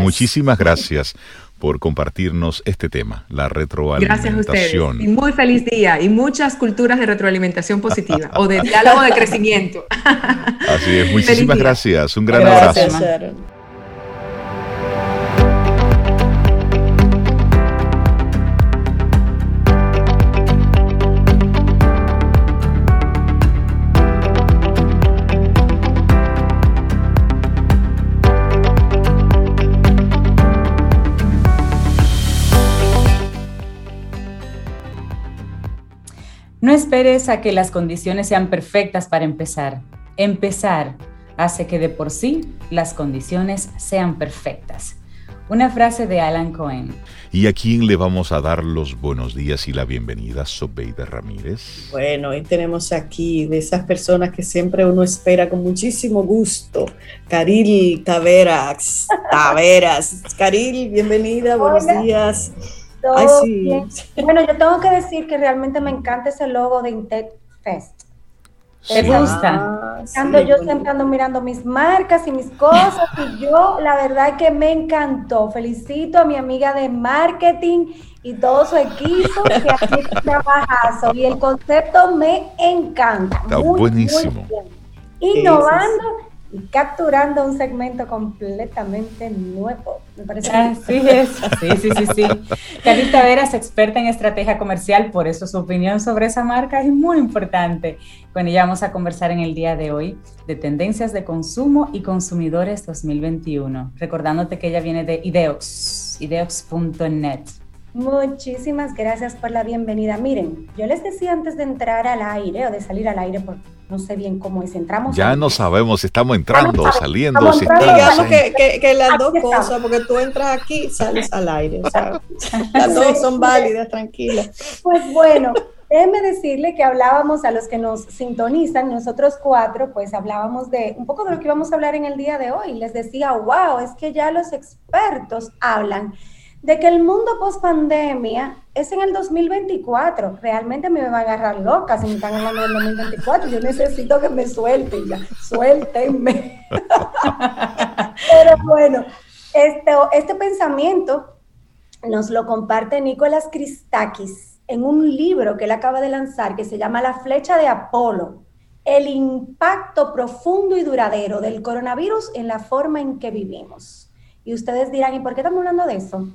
Speaker 1: muchísimas gracias por compartirnos este tema, la retroalimentación.
Speaker 6: Gracias a ustedes. Y muy feliz día y muchas culturas de retroalimentación positiva o de diálogo de crecimiento.
Speaker 1: Así es, muchísimas gracias. Un gran abrazo.
Speaker 3: No esperes a que las condiciones sean perfectas para empezar. Empezar hace que de por sí las condiciones sean perfectas. Una frase de Alan Cohen.
Speaker 1: ¿Y a quién le vamos a dar los buenos días y la bienvenida, Sobeida Ramírez?
Speaker 2: Bueno, hoy tenemos aquí de esas personas que siempre uno espera con muchísimo gusto. Caril Taveras. Taveras. Caril, bienvenida, buenos días.
Speaker 7: Bueno, yo tengo que decir que realmente me encanta ese logo de Intec Fest.
Speaker 3: ¿Te gusta?
Speaker 7: Ando yo siempre ando mirando mis marcas y mis cosas y yo la verdad que me encantó. Felicito a mi amiga de marketing y todo su equipo que aquí trabajazo y el concepto me encanta.
Speaker 1: Está buenísimo.
Speaker 7: Innovando y capturando un segmento completamente nuevo. Me parece
Speaker 3: Así es, sí, sí, sí, sí. Carita Vera es experta en estrategia comercial, por eso su opinión sobre esa marca es muy importante. Con ella vamos a conversar en el día de hoy de tendencias de consumo y consumidores 2021, recordándote que ella viene de Ideox, ideox.net.
Speaker 7: Muchísimas gracias por la bienvenida. Miren, yo les decía antes de entrar al aire o de salir al aire, porque no sé bien cómo es, entramos.
Speaker 1: Ya no sabemos si estamos entrando o saliendo.
Speaker 2: Digamos que, que, las dos cosas, porque tú entras aquí y sales al aire. O sea, las dos son válidas, tranquilas.
Speaker 7: Pues bueno, déjenme decirle que hablábamos a los que nos sintonizan, nosotros cuatro, pues hablábamos de un poco de lo que íbamos a hablar en el día de hoy. Les decía, wow, es que ya los expertos hablan de que el mundo post pandemia es en el 2024. Realmente me va a agarrar loca si me están hablando del 2024. Yo necesito que me suelten ya, suéltenme. Pero bueno, este, este pensamiento nos lo comparte Nicolás Christakis en un libro que él acaba de lanzar que se llama La flecha de Apolo, el impacto profundo y duradero del coronavirus en la forma en que vivimos. Y ustedes dirán, ¿y por qué estamos hablando de eso?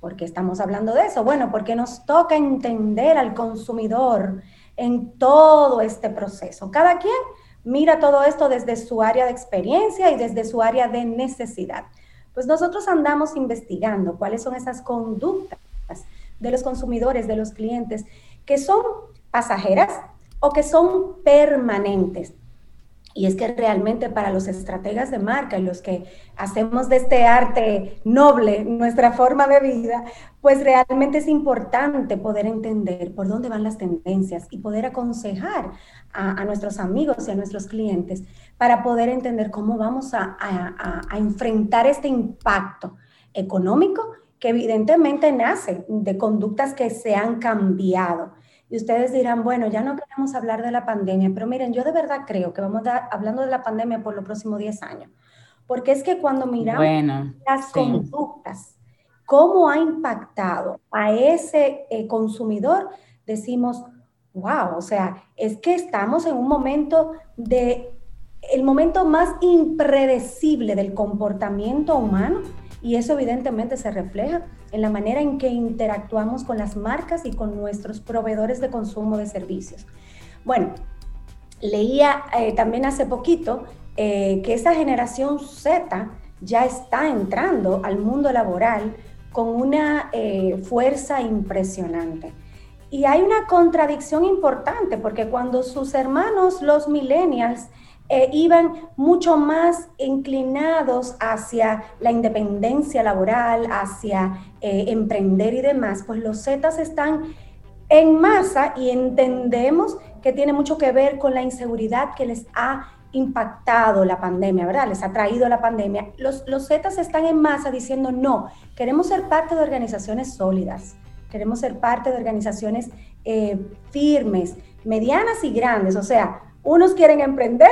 Speaker 7: ¿Por qué estamos hablando de eso? Bueno, porque nos toca entender al consumidor en todo este proceso. Cada quien mira todo esto desde su área de experiencia y desde su área de necesidad. Pues nosotros andamos investigando cuáles son esas conductas de los consumidores, de los clientes, que son pasajeras o que son permanentes. Y es que realmente para los estrategas de marca y los que hacemos de este arte noble nuestra forma de vida, pues realmente es importante poder entender por dónde van las tendencias y poder aconsejar a, nuestros amigos y a nuestros clientes para poder entender cómo vamos a, a enfrentar este impacto económico que evidentemente nace de conductas que se han cambiado y ustedes dirán, bueno, ya no queremos hablar de la pandemia, pero miren, yo de verdad creo que vamos a estar hablando de la pandemia por los próximos 10 años. Porque es que cuando miramos las conductas, cómo ha impactado a ese eh, consumidor, decimos, wow, o sea, es que estamos en un momento de, el momento más impredecible del comportamiento humano y eso evidentemente se refleja en la manera en que interactuamos con las marcas y con nuestros proveedores de consumo de servicios. Bueno, leía eh, también hace poquito eh, que esa generación Z ya está entrando al mundo laboral con una eh, fuerza impresionante. Y hay una contradicción importante porque cuando sus hermanos, los millennials, eh, iban mucho más inclinados hacia la independencia laboral, hacia eh, emprender y demás, pues los Zetas están en masa y entendemos que tiene mucho que ver con la inseguridad que les ha impactado la pandemia, ¿verdad? Les ha traído la pandemia. Los, los Zetas están en masa diciendo, no, queremos ser parte de organizaciones sólidas, queremos ser parte de organizaciones eh, firmes, medianas y grandes. O sea, unos quieren emprender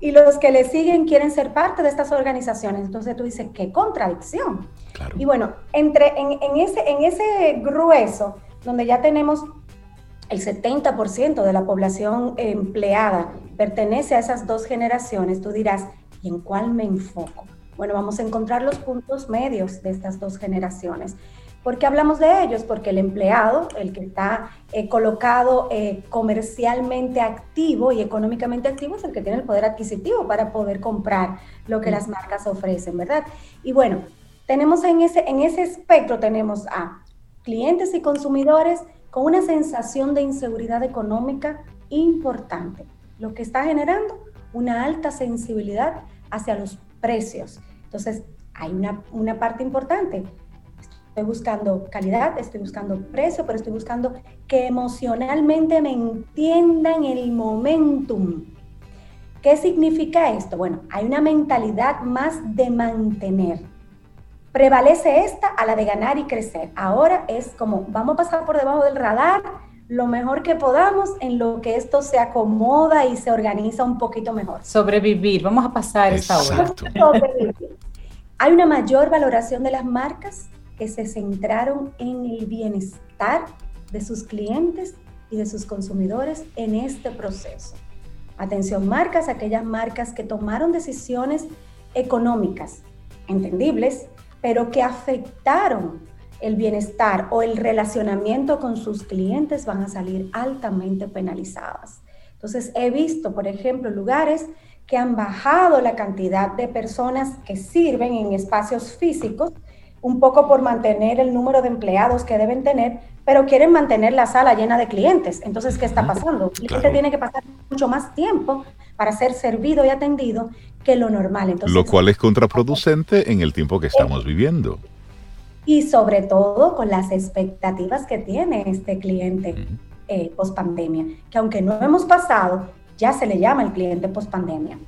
Speaker 7: y los que le siguen quieren ser parte de estas organizaciones. Entonces tú dices, qué contradicción. Y bueno, entre, en, ese, en ese grueso, donde ya tenemos el 70% de la población empleada pertenece a esas dos generaciones, tú dirás, ¿y en cuál me enfoco? Bueno, vamos a encontrar los puntos medios de estas dos generaciones. ¿Por qué hablamos de ellos? Porque el empleado, el que está eh, colocado eh, comercialmente activo y económicamente activo, es el que tiene el poder adquisitivo para poder comprar lo que las marcas ofrecen, ¿verdad? Y bueno, tenemos en ese, en ese espectro, tenemos a clientes y consumidores con una sensación de inseguridad económica importante, lo que está generando una alta sensibilidad hacia los precios. Entonces, hay una, una parte importante, Estoy buscando calidad, estoy buscando precio, pero estoy buscando que emocionalmente me entiendan el momentum. ¿Qué significa esto? Bueno, hay una mentalidad más de mantener. Prevalece esta a la de ganar y crecer. Ahora es como, vamos a pasar por debajo del radar lo mejor que podamos en lo que esto se acomoda y se organiza un poquito mejor.
Speaker 3: Sobrevivir, vamos a pasar esta hora.
Speaker 7: Hay una mayor valoración de las marcas, que se centraron en el bienestar de sus clientes y de sus consumidores en este proceso. Atención marcas, aquellas marcas que tomaron decisiones económicas, entendibles, pero que afectaron el bienestar o el relacionamiento con sus clientes van a salir altamente penalizadas. Entonces, he visto, por ejemplo, lugares que han bajado la cantidad de personas que sirven en espacios físicos un poco por mantener el número de empleados que deben tener, pero quieren mantener la sala llena de clientes. Entonces, ¿qué está pasando? El cliente tiene que pasar mucho más tiempo para ser servido y atendido que lo normal. Entonces,
Speaker 1: lo cual es contraproducente en el tiempo que estamos viviendo.
Speaker 7: Y sobre todo con las expectativas que tiene este cliente eh, post pandemia, que aunque no hemos pasado, ya se le llama el cliente post pandemia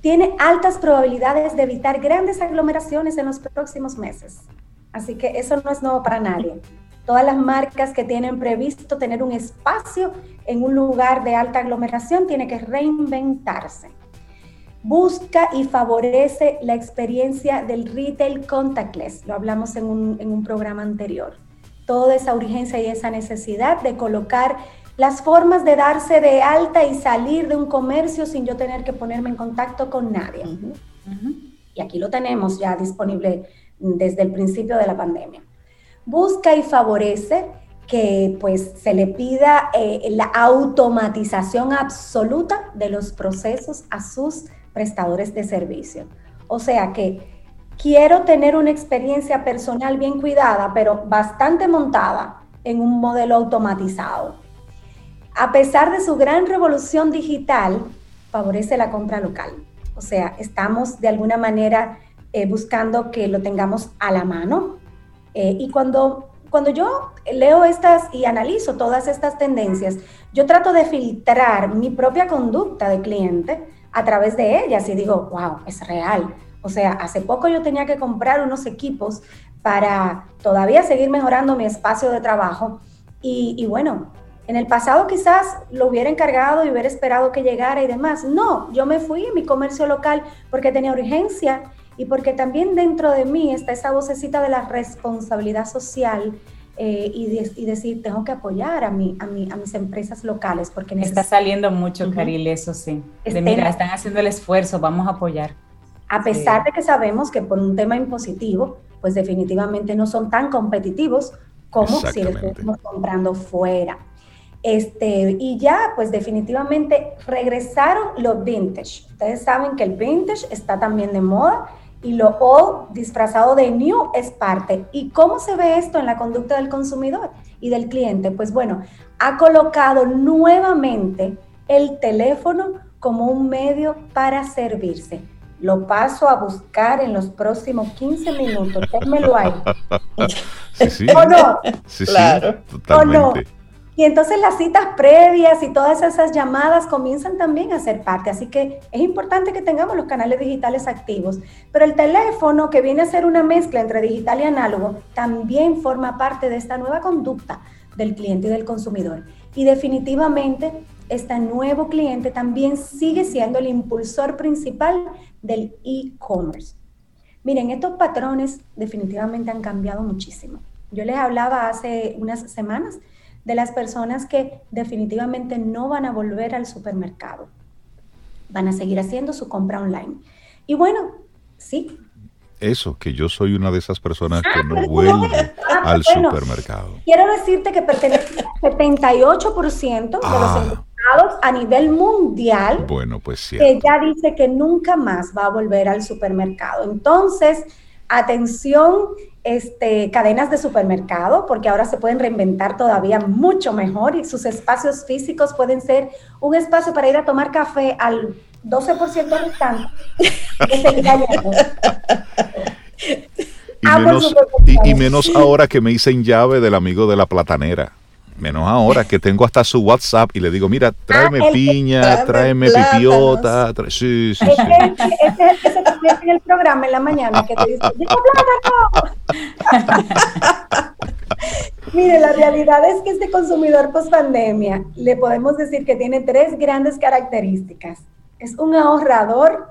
Speaker 7: tiene altas probabilidades de evitar grandes aglomeraciones en los próximos meses. Así que eso no es nuevo para nadie. Todas las marcas que tienen previsto tener un espacio en un lugar de alta aglomeración tienen que reinventarse. Busca y favorece la experiencia del retail contactless. Lo hablamos en un, en un programa anterior. Toda esa urgencia y esa necesidad de colocar las formas de darse de alta y salir de un comercio sin yo tener que ponerme en contacto con nadie. Y aquí lo tenemos ya disponible desde el principio de la pandemia. Busca y favorece que pues se le pida eh, la automatización absoluta de los procesos a sus prestadores de servicio. O sea que quiero tener una experiencia personal bien cuidada, pero bastante montada en un modelo automatizado a pesar de su gran revolución digital, favorece la compra local. O sea, estamos de alguna manera eh, buscando que lo tengamos a la mano. Eh, y cuando, cuando yo leo estas y analizo todas estas tendencias, yo trato de filtrar mi propia conducta de cliente a través de ellas y digo, wow, es real. O sea, hace poco yo tenía que comprar unos equipos para todavía seguir mejorando mi espacio de trabajo. Y, y, bueno, en el pasado quizás lo hubiera encargado y hubiera esperado que llegara y demás. No, yo me fui a mi comercio local porque tenía urgencia y porque también dentro de mí está esa vocecita de la responsabilidad social eh, y, decir, tengo que apoyar a, mi, a, mi, a mis empresas locales. porque
Speaker 3: Está saliendo mucho, Caril, eso sí. De, mira, están haciendo el esfuerzo, vamos a apoyar.
Speaker 7: A pesar de que sabemos que por un tema impositivo, pues definitivamente no son tan competitivos como si estuviéramos comprando fuera. Este, y ya, pues definitivamente regresaron los vintage. Ustedes saben que el vintage está también de moda y lo old disfrazado de new es parte. ¿Y cómo se ve esto en la conducta del consumidor y del cliente? Pues bueno, ha colocado nuevamente el teléfono como un medio para servirse. Lo paso a buscar en los próximos 15 minutos. Déjmelo ahí. ¿O no?
Speaker 1: Sí, claro. totalmente.
Speaker 7: Y entonces las citas previas y todas esas llamadas comienzan también a ser parte. Así que es importante que tengamos los canales digitales activos. Pero el teléfono, que viene a ser una mezcla entre digital y análogo, también forma parte de esta nueva conducta del cliente y del consumidor. Y definitivamente este nuevo cliente también sigue siendo el impulsor principal del e-commerce. Miren, estos patrones definitivamente han cambiado muchísimo. Yo les hablaba hace unas semanas de las personas que definitivamente no van a volver al supermercado. Van a seguir haciendo su compra online. Y bueno, sí.
Speaker 1: Eso, que yo soy una de esas personas que no vuelve ah, al supermercado.
Speaker 7: Quiero decirte que pertenece al 78% de los ah. encuestados a nivel mundial.
Speaker 1: Bueno, pues sí.
Speaker 7: Que ya dice que nunca más va a volver al supermercado. Entonces, atención este, cadenas de supermercado, porque ahora se pueden reinventar todavía mucho mejor y sus espacios físicos pueden ser un espacio para ir a tomar café al 12% restante.
Speaker 1: y, menos, y menos ahora que me dicen llave del amigo de la platanera. Menos ahora que tengo hasta su WhatsApp y le digo, mira, tráeme ah, piña, tráeme pipiota. sí, sí,
Speaker 7: sí. Ese, ese, en el programa en la mañana que te dice. Mire, la realidad es que este consumidor post pandemia le podemos decir que tiene tres grandes características. Es un ahorrador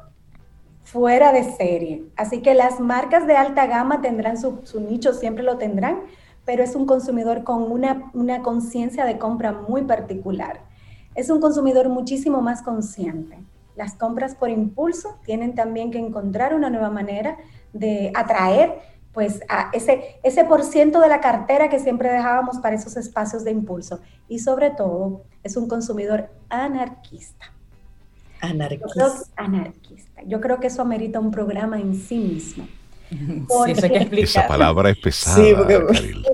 Speaker 7: fuera de serie. Así que las marcas de alta gama tendrán su, su nicho, siempre lo tendrán, pero es un consumidor con una, una conciencia de compra muy particular. Es un consumidor muchísimo más consciente. Las compras por impulso tienen también que encontrar una nueva manera de atraer pues a ese, ese por ciento de la cartera que siempre dejábamos para esos espacios de impulso. Y sobre todo, es un consumidor anarquista.
Speaker 2: Anarquista.
Speaker 7: anarquista. Yo creo que eso amerita un programa en sí mismo.
Speaker 1: Esa palabra es pesada.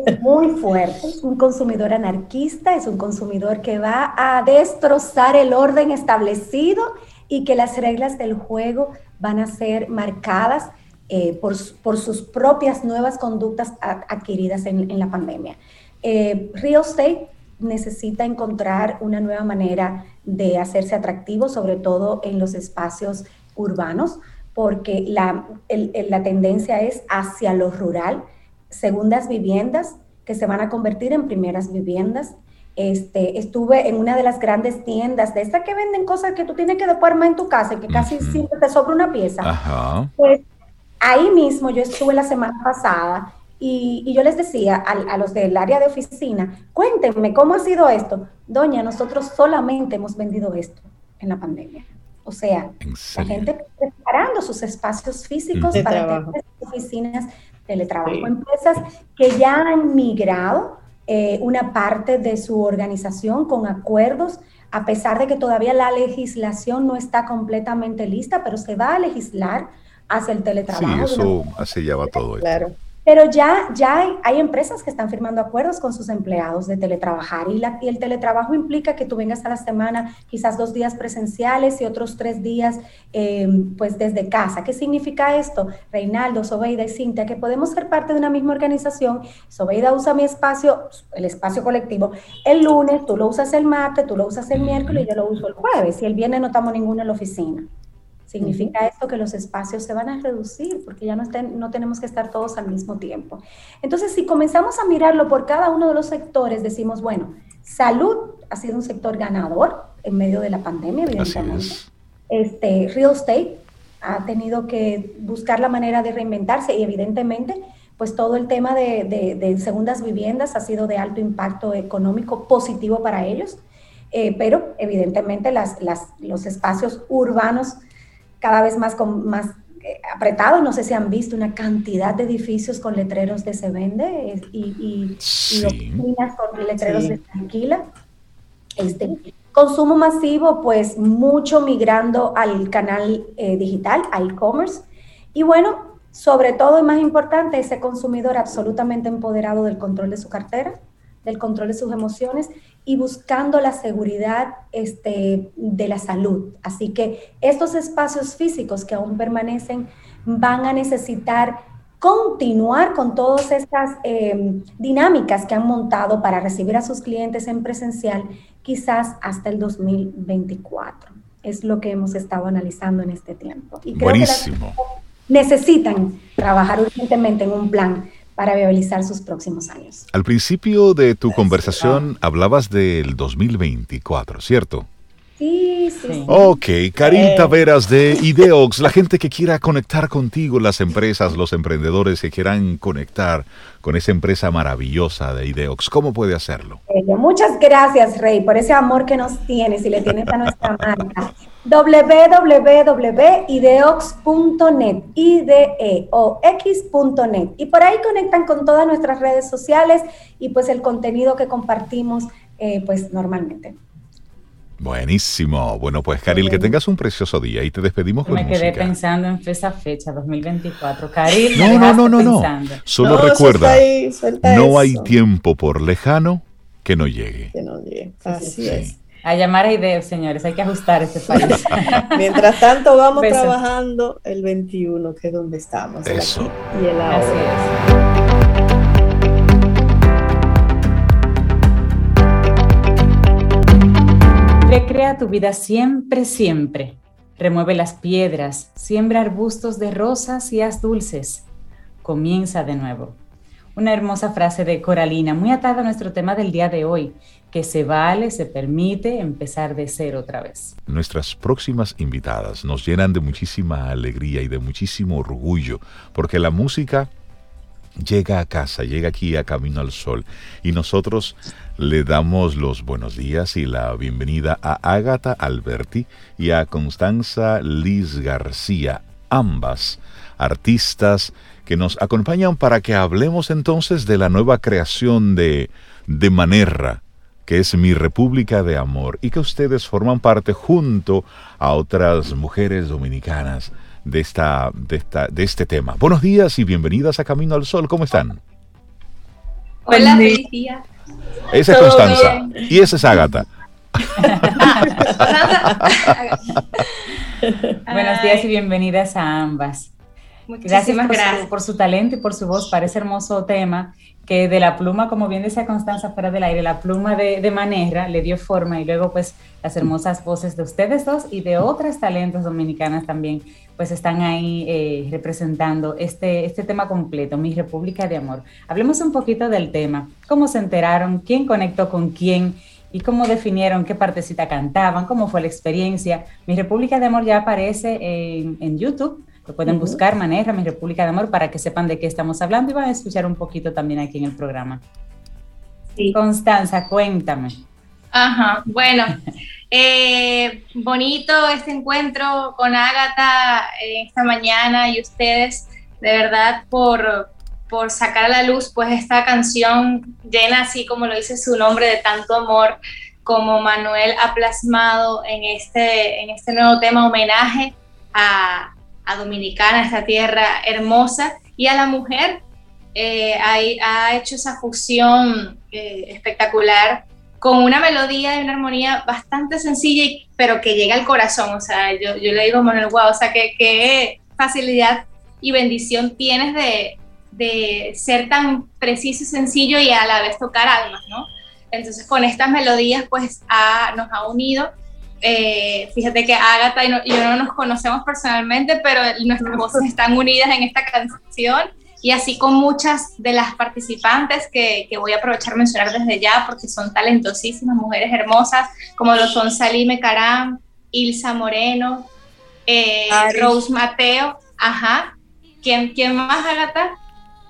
Speaker 7: es muy fuerte. Es un consumidor anarquista, es un consumidor que va a destrozar el orden establecido y que las reglas del juego van a ser marcadas eh, por, sus propias nuevas conductas adquiridas en, la pandemia. Eh, Real Estate necesita encontrar una nueva manera de hacerse atractivo, sobre todo en los espacios urbanos porque la, la tendencia es hacia lo rural, segundas viviendas que se van a convertir en primeras viviendas. Este, estuve en una de las grandes tiendas de estas que venden cosas que tú tienes que después armar en tu casa y que casi siempre te sobra una pieza. Pues ahí mismo yo estuve la semana pasada y, y yo les decía a, a, los del área de oficina, cuéntenme cómo ha sido esto. Doña, nosotros solamente hemos vendido esto en la pandemia. O sea, la gente preparando sus espacios físicos para tener oficinas teletrabajo. Empresas que ya han migrado eh, una parte de su organización con acuerdos, a pesar de que todavía la legislación no está completamente lista, pero se va a legislar hacia el teletrabajo.
Speaker 1: Sí, eso así ya va todo.
Speaker 7: Claro. Pero ya, ya hay, empresas que están firmando acuerdos con sus empleados de teletrabajar y, la, y, el teletrabajo implica que tú vengas a la semana quizás dos días presenciales y otros tres días eh, pues desde casa. ¿Qué significa esto? Reinaldo, Sobeida y Cintia, que podemos ser parte de una misma organización. Sobeida usa mi espacio, el espacio colectivo, el lunes, tú lo usas el martes, tú lo usas el miércoles y yo lo uso el jueves y el viernes no estamos ninguno en la oficina. Significa esto que los espacios se van a reducir porque ya no, no tenemos que estar todos al mismo tiempo. Entonces, si comenzamos a mirarlo por cada uno de los sectores, decimos, bueno, salud ha sido un sector ganador en medio de la pandemia, evidentemente. Este, real estate ha tenido que buscar la manera de reinventarse y evidentemente, pues todo el tema de, de, segundas viviendas ha sido de alto impacto económico positivo para ellos. Eh, pero evidentemente las, las, los espacios urbanos cada vez más, con, más eh, apretado. No sé si han visto una cantidad de edificios con letreros de se vende y, oficinas con letreros de tranquila. Este, consumo masivo, pues mucho migrando al canal eh, digital, al e-commerce. Y bueno, sobre todo y más importante, ese consumidor absolutamente empoderado del control de su cartera, del control de sus emociones y buscando la seguridad este, de la salud. Así que estos espacios físicos que aún permanecen van a necesitar continuar con todas estas em, dinámicas que han montado para recibir a sus clientes en presencial, quizás hasta el 2024. Es lo que hemos estado analizando en este tiempo.
Speaker 1: Y creo Buenísimo.
Speaker 7: Que necesitan trabajar urgentemente en un plan para viabilizar sus próximos años.
Speaker 1: Al principio de tu conversación hablabas del 2024, ¿cierto?
Speaker 7: Sí, sí.
Speaker 1: Ok, Karin eh. Taveras de Ideox, la gente que quiera conectar contigo, las empresas, los emprendedores que quieran conectar con esa empresa maravillosa de Ideox, ¿cómo puede hacerlo?
Speaker 7: Muchas gracias, Rey, por ese amor que nos tienes y le tienes a nuestra marca. www.ideox.net, ideox.net. Y por ahí conectan con todas nuestras redes sociales y pues el contenido que compartimos eh, pues normalmente.
Speaker 1: Buenísimo. Bueno, pues Karil, que tengas un precioso día y te despedimos con
Speaker 3: Me quedé pensando en esa fecha, 2024. Karil,
Speaker 1: no, no, no, no, no. Solo recuerda, no hay tiempo por lejano que no llegue.
Speaker 2: Que no llegue. Así es.
Speaker 3: A llamar a ideas, señores, hay que ajustar este país.
Speaker 2: Mientras tanto, vamos trabajando el 21, que es donde estamos.
Speaker 1: Eso.
Speaker 2: y el ahora. Así es.
Speaker 3: Tu vida siempre, siempre. Remueve las piedras, siembra arbustos de rosas y haz dulces. Comienza de nuevo. Una hermosa frase de Coralina, muy atada a nuestro tema del día de hoy, que se vale, se permite empezar de cero otra vez.
Speaker 1: Nuestras próximas invitadas nos llenan de muchísima alegría y de muchísimo orgullo, porque la música llega a casa, llega aquí a Camino al Sol y nosotros le damos los buenos días y la bienvenida a Ágata Alberti y a Constanza Liz García, ambas artistas que nos acompañan para que hablemos entonces de la nueva creación de, de Manerra, que es mi República de Amor, y que ustedes forman parte junto a otras mujeres dominicanas de, esta, de, esta, de este tema. Buenos días y bienvenidas a Camino al Sol. ¿Cómo están?
Speaker 8: Hola, feliz día.
Speaker 1: Esa es Constanza y esa es Ágata.
Speaker 3: Buenos días y bienvenidas a ambas. Gracias, por, gracias. Su, por su talento y por su voz para ese hermoso tema que de la pluma, como bien decía Constanza fuera del aire, la pluma de, de Manera le dio forma y luego pues las hermosas voces de ustedes dos y de otras talentos dominicanas también pues están ahí eh, representando este, este tema completo, Mi República de Amor. Hablemos un poquito del tema, cómo se enteraron, quién conectó con quién y cómo definieron qué partecita cantaban, cómo fue la experiencia. Mi República de Amor ya aparece en, en YouTube lo pueden buscar, Maneja Mi República de Amor, para que sepan de qué estamos hablando y van a escuchar un poquito también aquí en el programa. Sí. Constanza, cuéntame.
Speaker 8: Ajá, bueno, eh, bonito este encuentro con Ágata eh, esta mañana y ustedes, de verdad, por, por sacar a la luz pues esta canción llena, así como lo dice su nombre, de tanto amor, como Manuel ha plasmado en este, en este nuevo tema homenaje a, a Dominicana, esta tierra hermosa, y a la mujer eh, ha, hecho esa fusión eh, espectacular con una melodía y una armonía bastante sencilla, pero que llega al corazón. O sea, yo, yo le digo a Manuel, wow, o sea, qué facilidad y bendición tienes de, de ser tan preciso y sencillo y a la vez tocar almas, ¿no? Entonces con estas melodías pues nos ha unido. Eh, fíjate que Agatha y, yo no nos conocemos personalmente, pero nuestras voces están unidas en esta canción y así con muchas de las participantes que, que, voy a aprovechar mencionar desde ya porque son talentosísimas, mujeres hermosas, como lo son Salime Caram, Ilsa Moreno, eh, Rose Mateo, ajá. ¿Quién, quién más, Agatha?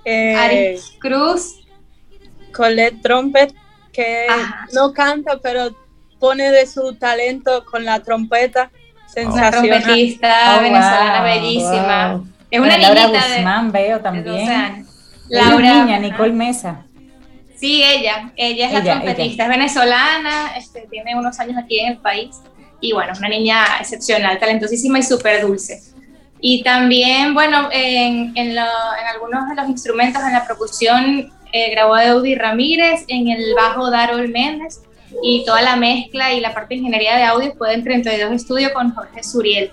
Speaker 9: Eh,
Speaker 8: Cruz.
Speaker 9: Colette Trumpet, que no canta, pero pone de su talento con la trompeta. Sensacional.
Speaker 8: Una trompetista oh, venezolana bellísima.
Speaker 3: Es una Laura Guzmán veo también. Laura. niña, Nicole Mesa.
Speaker 8: Sí, ella. Ella es la trompetista. Es venezolana, este, tiene unos años aquí en el país. Y bueno, es una niña excepcional, talentosísima y súper dulce. Y también, bueno, en, en, algunos de los instrumentos en la percusión eh, grabó Eudi Ramírez, en el bajo Darol Méndez, y toda la mezcla y la parte de ingeniería de audio fue en 32 Estudio con Jorge Suriel.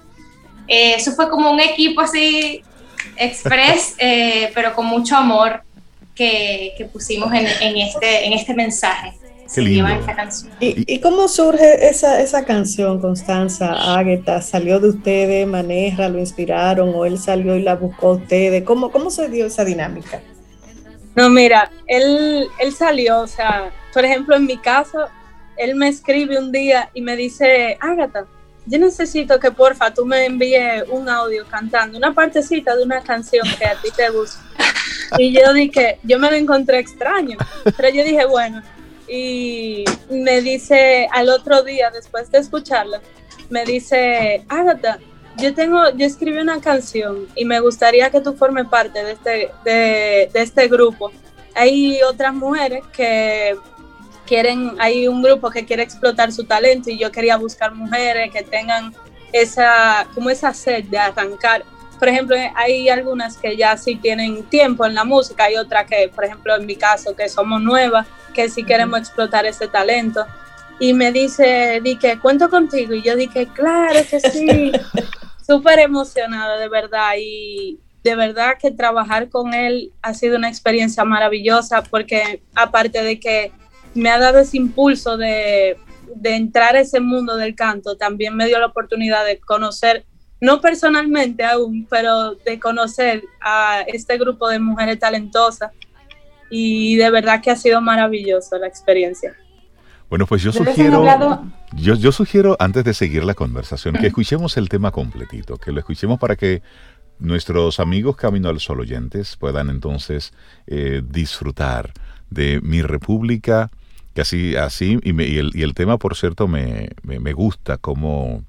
Speaker 8: Eh, eso fue como un equipo así express, eh, pero con mucho amor que, que pusimos en, en, este, en este mensaje.
Speaker 2: ¿Y, cómo surge esa, esa canción, Constanza, Águeta? ¿Salió de ustedes, Maneja, lo inspiraron o él salió y la buscó a ustedes? ¿Cómo, cómo se dio esa dinámica?
Speaker 9: No, mira, él, él salió, o sea, por ejemplo, en mi caso, él me escribe un día y me dice, Ágata, yo necesito que porfa tú me envíes un audio cantando una partecita de una canción que a ti te gusta. Y yo dije, yo me lo encontré extraño, pero yo dije, bueno, y me dice al otro día, después de escucharla, me dice, Agatha, yo tengo, yo escribí una canción y me gustaría que tú formes parte de este, de, este grupo. Hay otras mujeres que quieren, hay un grupo que quiere explotar su talento y yo quería buscar mujeres que tengan esa, como esa sed de arrancar. Por ejemplo, hay algunas que ya sí tienen tiempo en la música, hay otras que, por ejemplo, en mi caso, que somos nuevas, que si queremos explotar ese talento. Y me dice, di que cuento contigo. Y yo dije, claro que sí. Súper emocionada, de verdad. Y de verdad que trabajar con él ha sido una experiencia maravillosa porque aparte de que me ha dado ese impulso de, de entrar a ese mundo del canto, también me dio la oportunidad de conocer no personalmente aún, pero de conocer a este grupo de mujeres talentosas y de verdad que ha sido maravilloso la experiencia.
Speaker 1: Bueno, pues yo sugiero, yo, yo sugiero antes de seguir la conversación que escuchemos el tema completito, que lo escuchemos para que nuestros amigos Camino al Sol oyentes puedan entonces eh, disfrutar de mi república, que así, así y, el, y el, tema, por cierto, me, me, gusta cómo,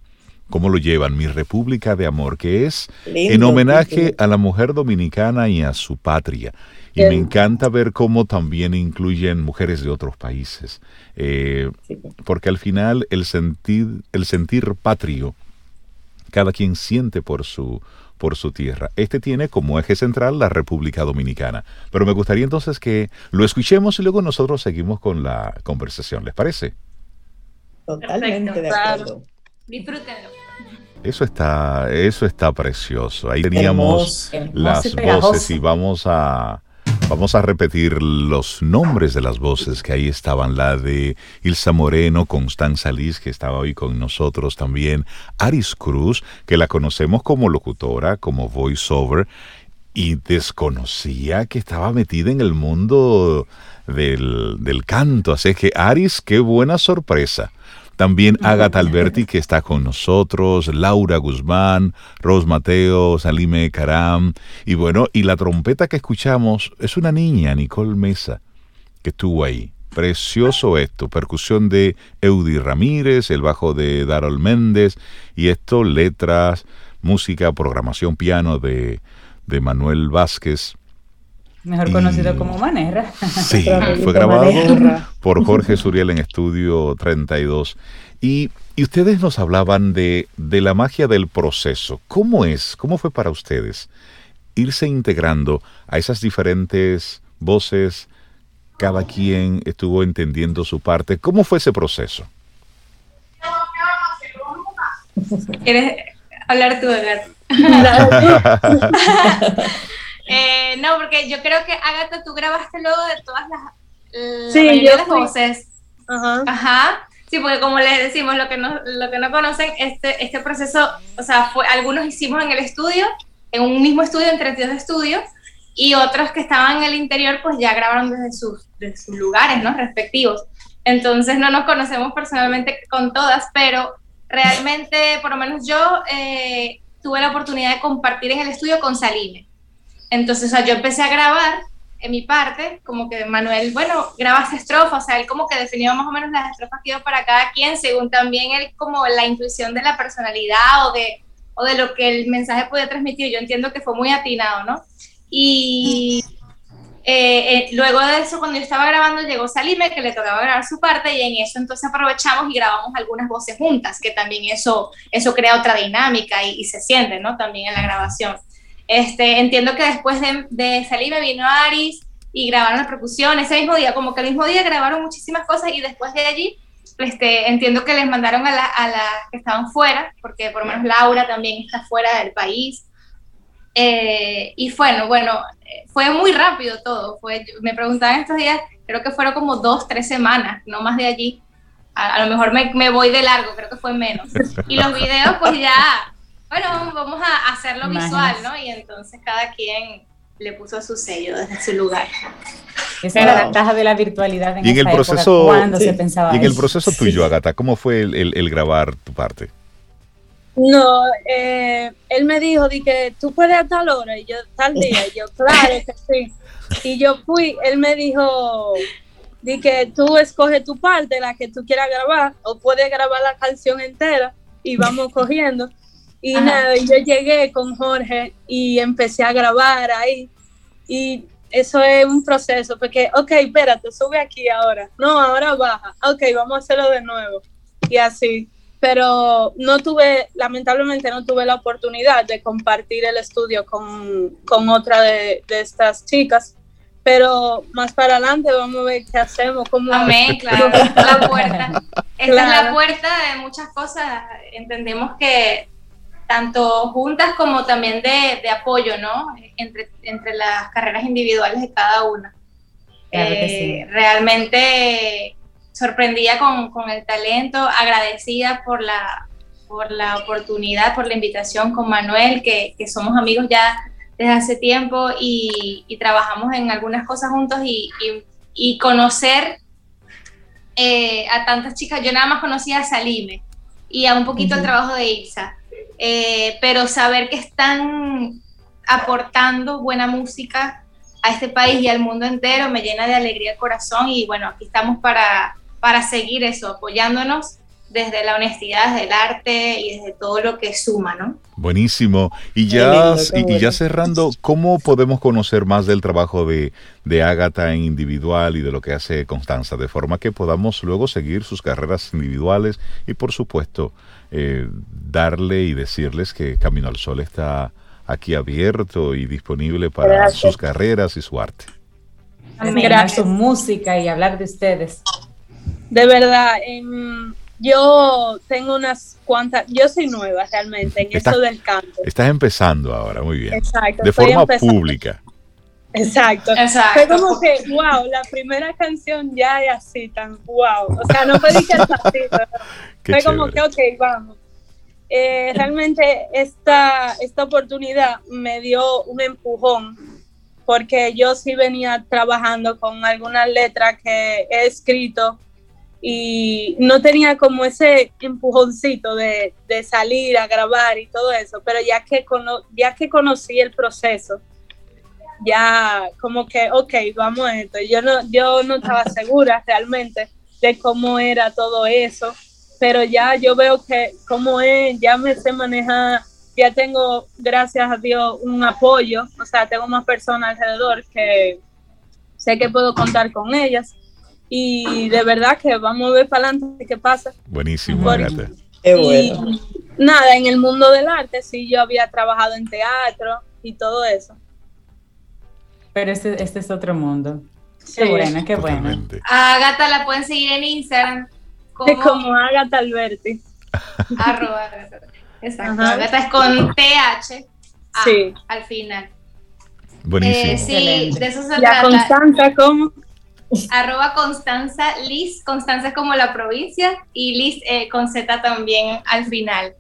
Speaker 1: cómo, lo llevan, mi república de amor, que es en homenaje a la mujer dominicana y a su patria. Y me encanta ver cómo también incluyen mujeres de otros países, eh, porque al final el sentir, el sentir patrio, cada quien siente por su, por su tierra. Este tiene como eje central la República Dominicana. Pero me gustaría entonces que lo escuchemos y luego nosotros seguimos con la conversación. ¿Les parece?
Speaker 2: Totalmente de acuerdo.
Speaker 8: Disfrútenlo.
Speaker 1: Eso está, eso está precioso. Ahí teníamos las voces y vamos a Vamos a repetir los nombres de las voces que ahí estaban, la de Ilsa Moreno, Constanza Liz, que estaba hoy con nosotros también, Aris Cruz, que la conocemos como locutora, como voiceover, y desconocía que estaba metida en el mundo del, del canto. Así que, Aris, qué buena sorpresa. También Agatha Alberti, que está con nosotros, Laura Guzmán, Ros Mateo, Salime Caram. Y bueno, y la trompeta que escuchamos es una niña, Nicole Mesa, que estuvo ahí. Precioso esto, percusión de Eudi Ramírez, el bajo de Darol Méndez, y esto, letras, música, programación, piano de, de Manuel Vázquez.
Speaker 3: Mejor conocido como Manera.
Speaker 1: Sí, fue grabado por Jorge Suriel en Estudio 32. Y, y ustedes nos hablaban de, de, la magia del proceso. ¿Cómo es? ¿Cómo fue para ustedes irse integrando a esas diferentes voces, cada quien estuvo entendiendo su parte. ¿Cómo fue ese proceso?
Speaker 8: ¿Quieres hablar tú, Agatha? eh, no, porque yo creo que Agatha, tú grabaste luego de todas las,
Speaker 9: sí,
Speaker 8: yo las voces. Ajá. Ajá. Sí, porque como les decimos, lo que no, lo que no conocen, este, este proceso, o sea, fue, algunos hicimos en el estudio, en un mismo estudio, en 32 estudios, y otros que estaban en el interior, pues ya grabaron desde sus, sus lugares, ¿no? Respectivos. Entonces no nos conocemos personalmente con todas, pero realmente, por lo menos yo, eh, tuve la oportunidad de compartir en el estudio con Salime. Entonces, o sea, yo empecé a grabar en mi parte, como que Manuel, bueno, grabaste estrofas, o sea, él como que definió más o menos las estrofas que iba para cada quien, según también él como la intuición de la personalidad o de, o de lo que el mensaje podía transmitir. Yo entiendo que fue muy atinado, ¿no? Y eh, eh, luego de eso, cuando yo estaba grabando, llegó Salime, que le tocaba grabar su parte, y en eso entonces aprovechamos y grabamos algunas voces juntas, que también eso, eso crea otra dinámica y, y se siente, ¿no? También en la grabación. Este, entiendo que después de, de salir me vino Aris y grabaron la percusión ese mismo día, como que el mismo día grabaron muchísimas cosas y después de allí, este, entiendo que les mandaron a, las que estaban fuera, porque por lo menos Laura también está fuera del país. Eh, y bueno, bueno, fue muy rápido todo. Fue, me preguntaban estos días, creo que fueron como dos, tres semanas, no más de allí. A, a lo mejor me, me, voy de largo, creo que fue menos. Y los videos, pues ya bueno, vamos a hacerlo visual, ¿no? Y entonces cada quien le puso su sello desde su lugar.
Speaker 3: Esa era la ventaja de la virtualidad
Speaker 1: en, y en el proceso, cuando se pensaba Y en el proceso tuyo, Agata, ¿cómo fue el, grabar tu parte?
Speaker 9: No, eh, él me dijo, di que tú puedes a tal hora, y yo tal día, y yo, claro que sí. Y yo fui, él me dijo, di que tú escoges tu parte, la que tú quieras grabar, o puedes grabar la canción entera, y vamos cogiendo. Y nada, yo llegué con Jorge y empecé a grabar ahí. Y eso es un proceso, porque, ok, espérate, sube aquí ahora. No, ahora baja. Ok, vamos a hacerlo de nuevo. Y así. Pero no tuve, lamentablemente no tuve la oportunidad de compartir el estudio con, con otra de, de, estas chicas. Pero más para adelante vamos a ver qué hacemos. Cómo
Speaker 8: Amén, claro. La puerta. Esta es la puerta de muchas cosas. Entendemos que tanto juntas como también de, apoyo, ¿no? Entre, entre las carreras individuales de cada una. Eh, realmente sorprendida con, el talento, agradecida por la, por la oportunidad, por la invitación con Manuel, que, somos amigos ya desde hace tiempo y, trabajamos en algunas cosas juntos y, conocer eh, a tantas chicas. Yo nada más conocía a Salime y a un poquito el trabajo de Ilsa eh, pero saber que están aportando buena música a este país y al mundo entero me llena de alegría el corazón y bueno, aquí estamos para, para seguir eso, apoyándonos desde la honestidad, desde el arte y desde todo lo que suma, ¿no?
Speaker 1: Buenísimo. Y ya, y, ya cerrando, ¿cómo podemos conocer más del trabajo de, de Ágata en individual y de lo que hace Constanza, de forma que podamos luego seguir sus carreras individuales y por supuesto eh, darle y decirles que Camino al Sol está aquí abierto y disponible para sus carreras y su arte.
Speaker 3: Admirar su música y hablar de ustedes.
Speaker 9: De verdad, yo tengo unas cuantas, yo soy nueva realmente en eso del canto.
Speaker 1: Estás empezando ahora, muy bien. Exacto. De forma pública.
Speaker 9: Exacto. Exacto. Fue como que, wow, la primera canción ya es así, tan wow. O sea, no fue que así, fue como que, ok, vamos. Eh, realmente esta, esta oportunidad me dio un empujón porque yo sí venía trabajando con algunas letras que he escrito y no tenía como ese empujoncito de, de salir a grabar y todo eso, pero ya que, ya que conocí el proceso, ya como que, ok, vamos a esto. Yo no, yo no estaba segura realmente de cómo era todo eso, pero ya yo veo que como es, ya me sé manejar, ya tengo, gracias a Dios, un apoyo, o sea, tengo más personas alrededor que sé que puedo contar con ellas y de verdad que vamos a ver para adelante qué pasa.
Speaker 1: Buenísimo,
Speaker 9: Nada, en el mundo del arte sí yo había trabajado en teatro y todo eso
Speaker 3: Pero este, este es otro mundo. Qué bueno, qué bueno.
Speaker 8: A Agatha la pueden seguir en Instagram.
Speaker 9: Como, como Agatha Alberti.
Speaker 8: Arroba Exacto. Agatha es con TH sí. al final.
Speaker 1: Buenísimo.
Speaker 8: Eh, sí, de eso se
Speaker 9: trata. Constanza, ¿cómo?
Speaker 8: Arroba Constanza Liz. Constanza es como la provincia y Liz eh, con Z también al final.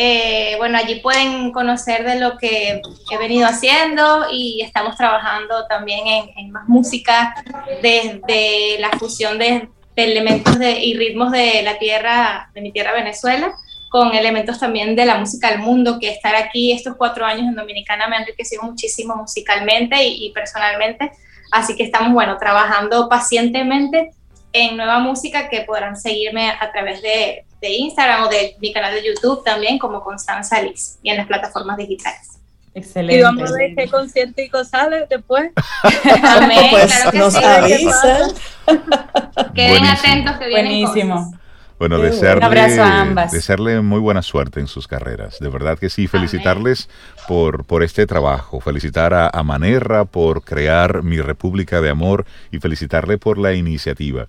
Speaker 8: Eh, bueno, allí pueden conocer de lo que he venido haciendo y estamos trabajando también en, más música desde la fusión de, elementos y ritmos de la tierra, de mi tierra Venezuela, con elementos también de la música del mundo, que estar aquí estos cuatro años en Dominicana me ha enriquecido muchísimo musicalmente y, personalmente. Así que estamos, bueno, trabajando pacientemente en nueva música que podrán seguirme a través de, de Instagram o de mi canal de YouTube también como Constanza Liz y en las plataformas digitales.
Speaker 9: Excelente. Y vamos a ver qué conciertico sale después.
Speaker 2: Amén, pues claro que nos sí.
Speaker 8: Queden atentos que vienen
Speaker 3: Buenísimo.
Speaker 1: Bueno, desearle, Un abrazo a ambas. desearle muy buena suerte en sus carreras. De verdad que sí, felicitarles por, por este trabajo. Felicitar a, a Manerra por crear Mi República de Amor y felicitarle por la iniciativa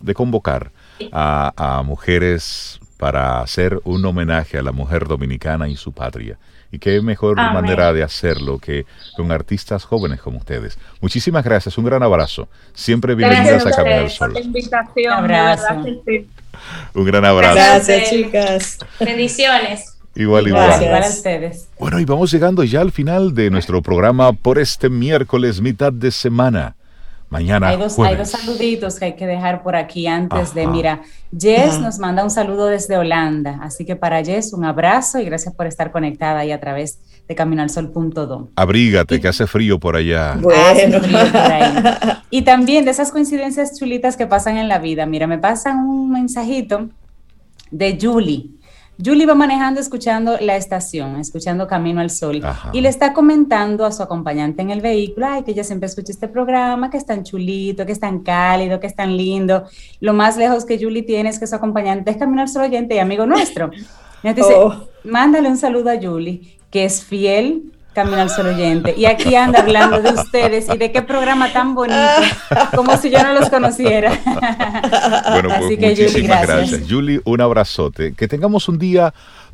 Speaker 1: de convocar a, mujeres para hacer un homenaje a la mujer dominicana y su patria. Y qué mejor manera de hacerlo que con artistas jóvenes como ustedes. Muchísimas gracias, un gran abrazo. Siempre bienvenidas a Camino al Sol.
Speaker 9: Invitación, un abrazo.
Speaker 1: Un gran abrazo.
Speaker 2: Gracias, chicas.
Speaker 8: Bendiciones.
Speaker 1: Igual, igual.
Speaker 3: Igual a ustedes.
Speaker 1: Bueno, y vamos llegando ya al final de nuestro programa por este miércoles, mitad de semana. Mañana.
Speaker 3: Hay dos, saluditos que hay que dejar por aquí antes de, mira, Jess nos manda un saludo desde Holanda, así que para Jess un abrazo y gracias por estar conectada ahí a través de caminalsol.do.
Speaker 1: Abrígate, que hace frío por allá.
Speaker 3: Bueno. Y también de esas coincidencias chulitas que pasan en la vida, mira, me pasan un mensajito de Julie. Julie va manejando, escuchando la estación, escuchando Camino al Sol, y le está comentando a su acompañante en el vehículo, ay, que ella siempre escucha este programa, que es tan chulito, que es tan cálido, que es tan lindo. Lo más lejos que Julie tiene es que su acompañante es Camino al Sol oyente y amigo nuestro. Y dice, oh. mándale un saludo a Julie, que es fiel Camino al Sol oyente. Y aquí anda hablando de ustedes y de qué programa tan bonito, como si yo no los conociera.
Speaker 1: Bueno, pues Así que, muchísimas gracias. Julie, un abrazote. Que tengamos un día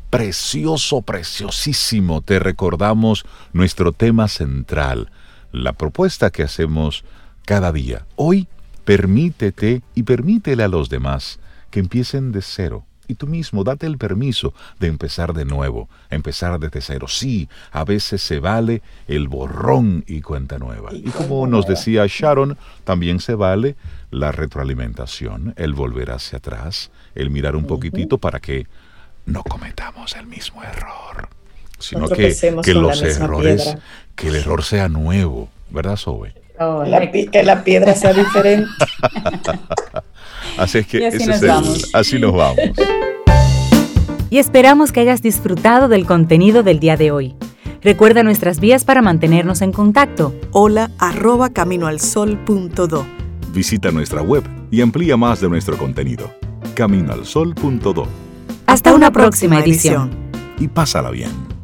Speaker 1: precioso, preciosísimo. Te recordamos nuestro tema central, la propuesta que hacemos cada día. Hoy, permítete y permítele a los demás que empiecen de cero y tú mismo date el permiso de empezar de nuevo, empezar desde cero. Sí, a veces se vale el borrón y cuenta nueva. Y como nos decía Sharon, también se vale la retroalimentación, el volver hacia atrás, el mirar un poquitito para que no cometamos el mismo error, sino que, que los errores, que el error sea nuevo, ¿verdad, Zoe?
Speaker 2: Oh, que la piedra sea diferente.
Speaker 1: Así es que así, nos así nos vamos.
Speaker 4: Y esperamos que hayas disfrutado del contenido del día de hoy. Recuerda nuestras vías para mantenernos en contacto.
Speaker 10: Hola arroba caminoalsol.do.
Speaker 1: Visita nuestra web y amplía más de nuestro contenido. Caminoalsol.do.
Speaker 4: Hasta, una, próxima, edición.
Speaker 1: Y pásala bien.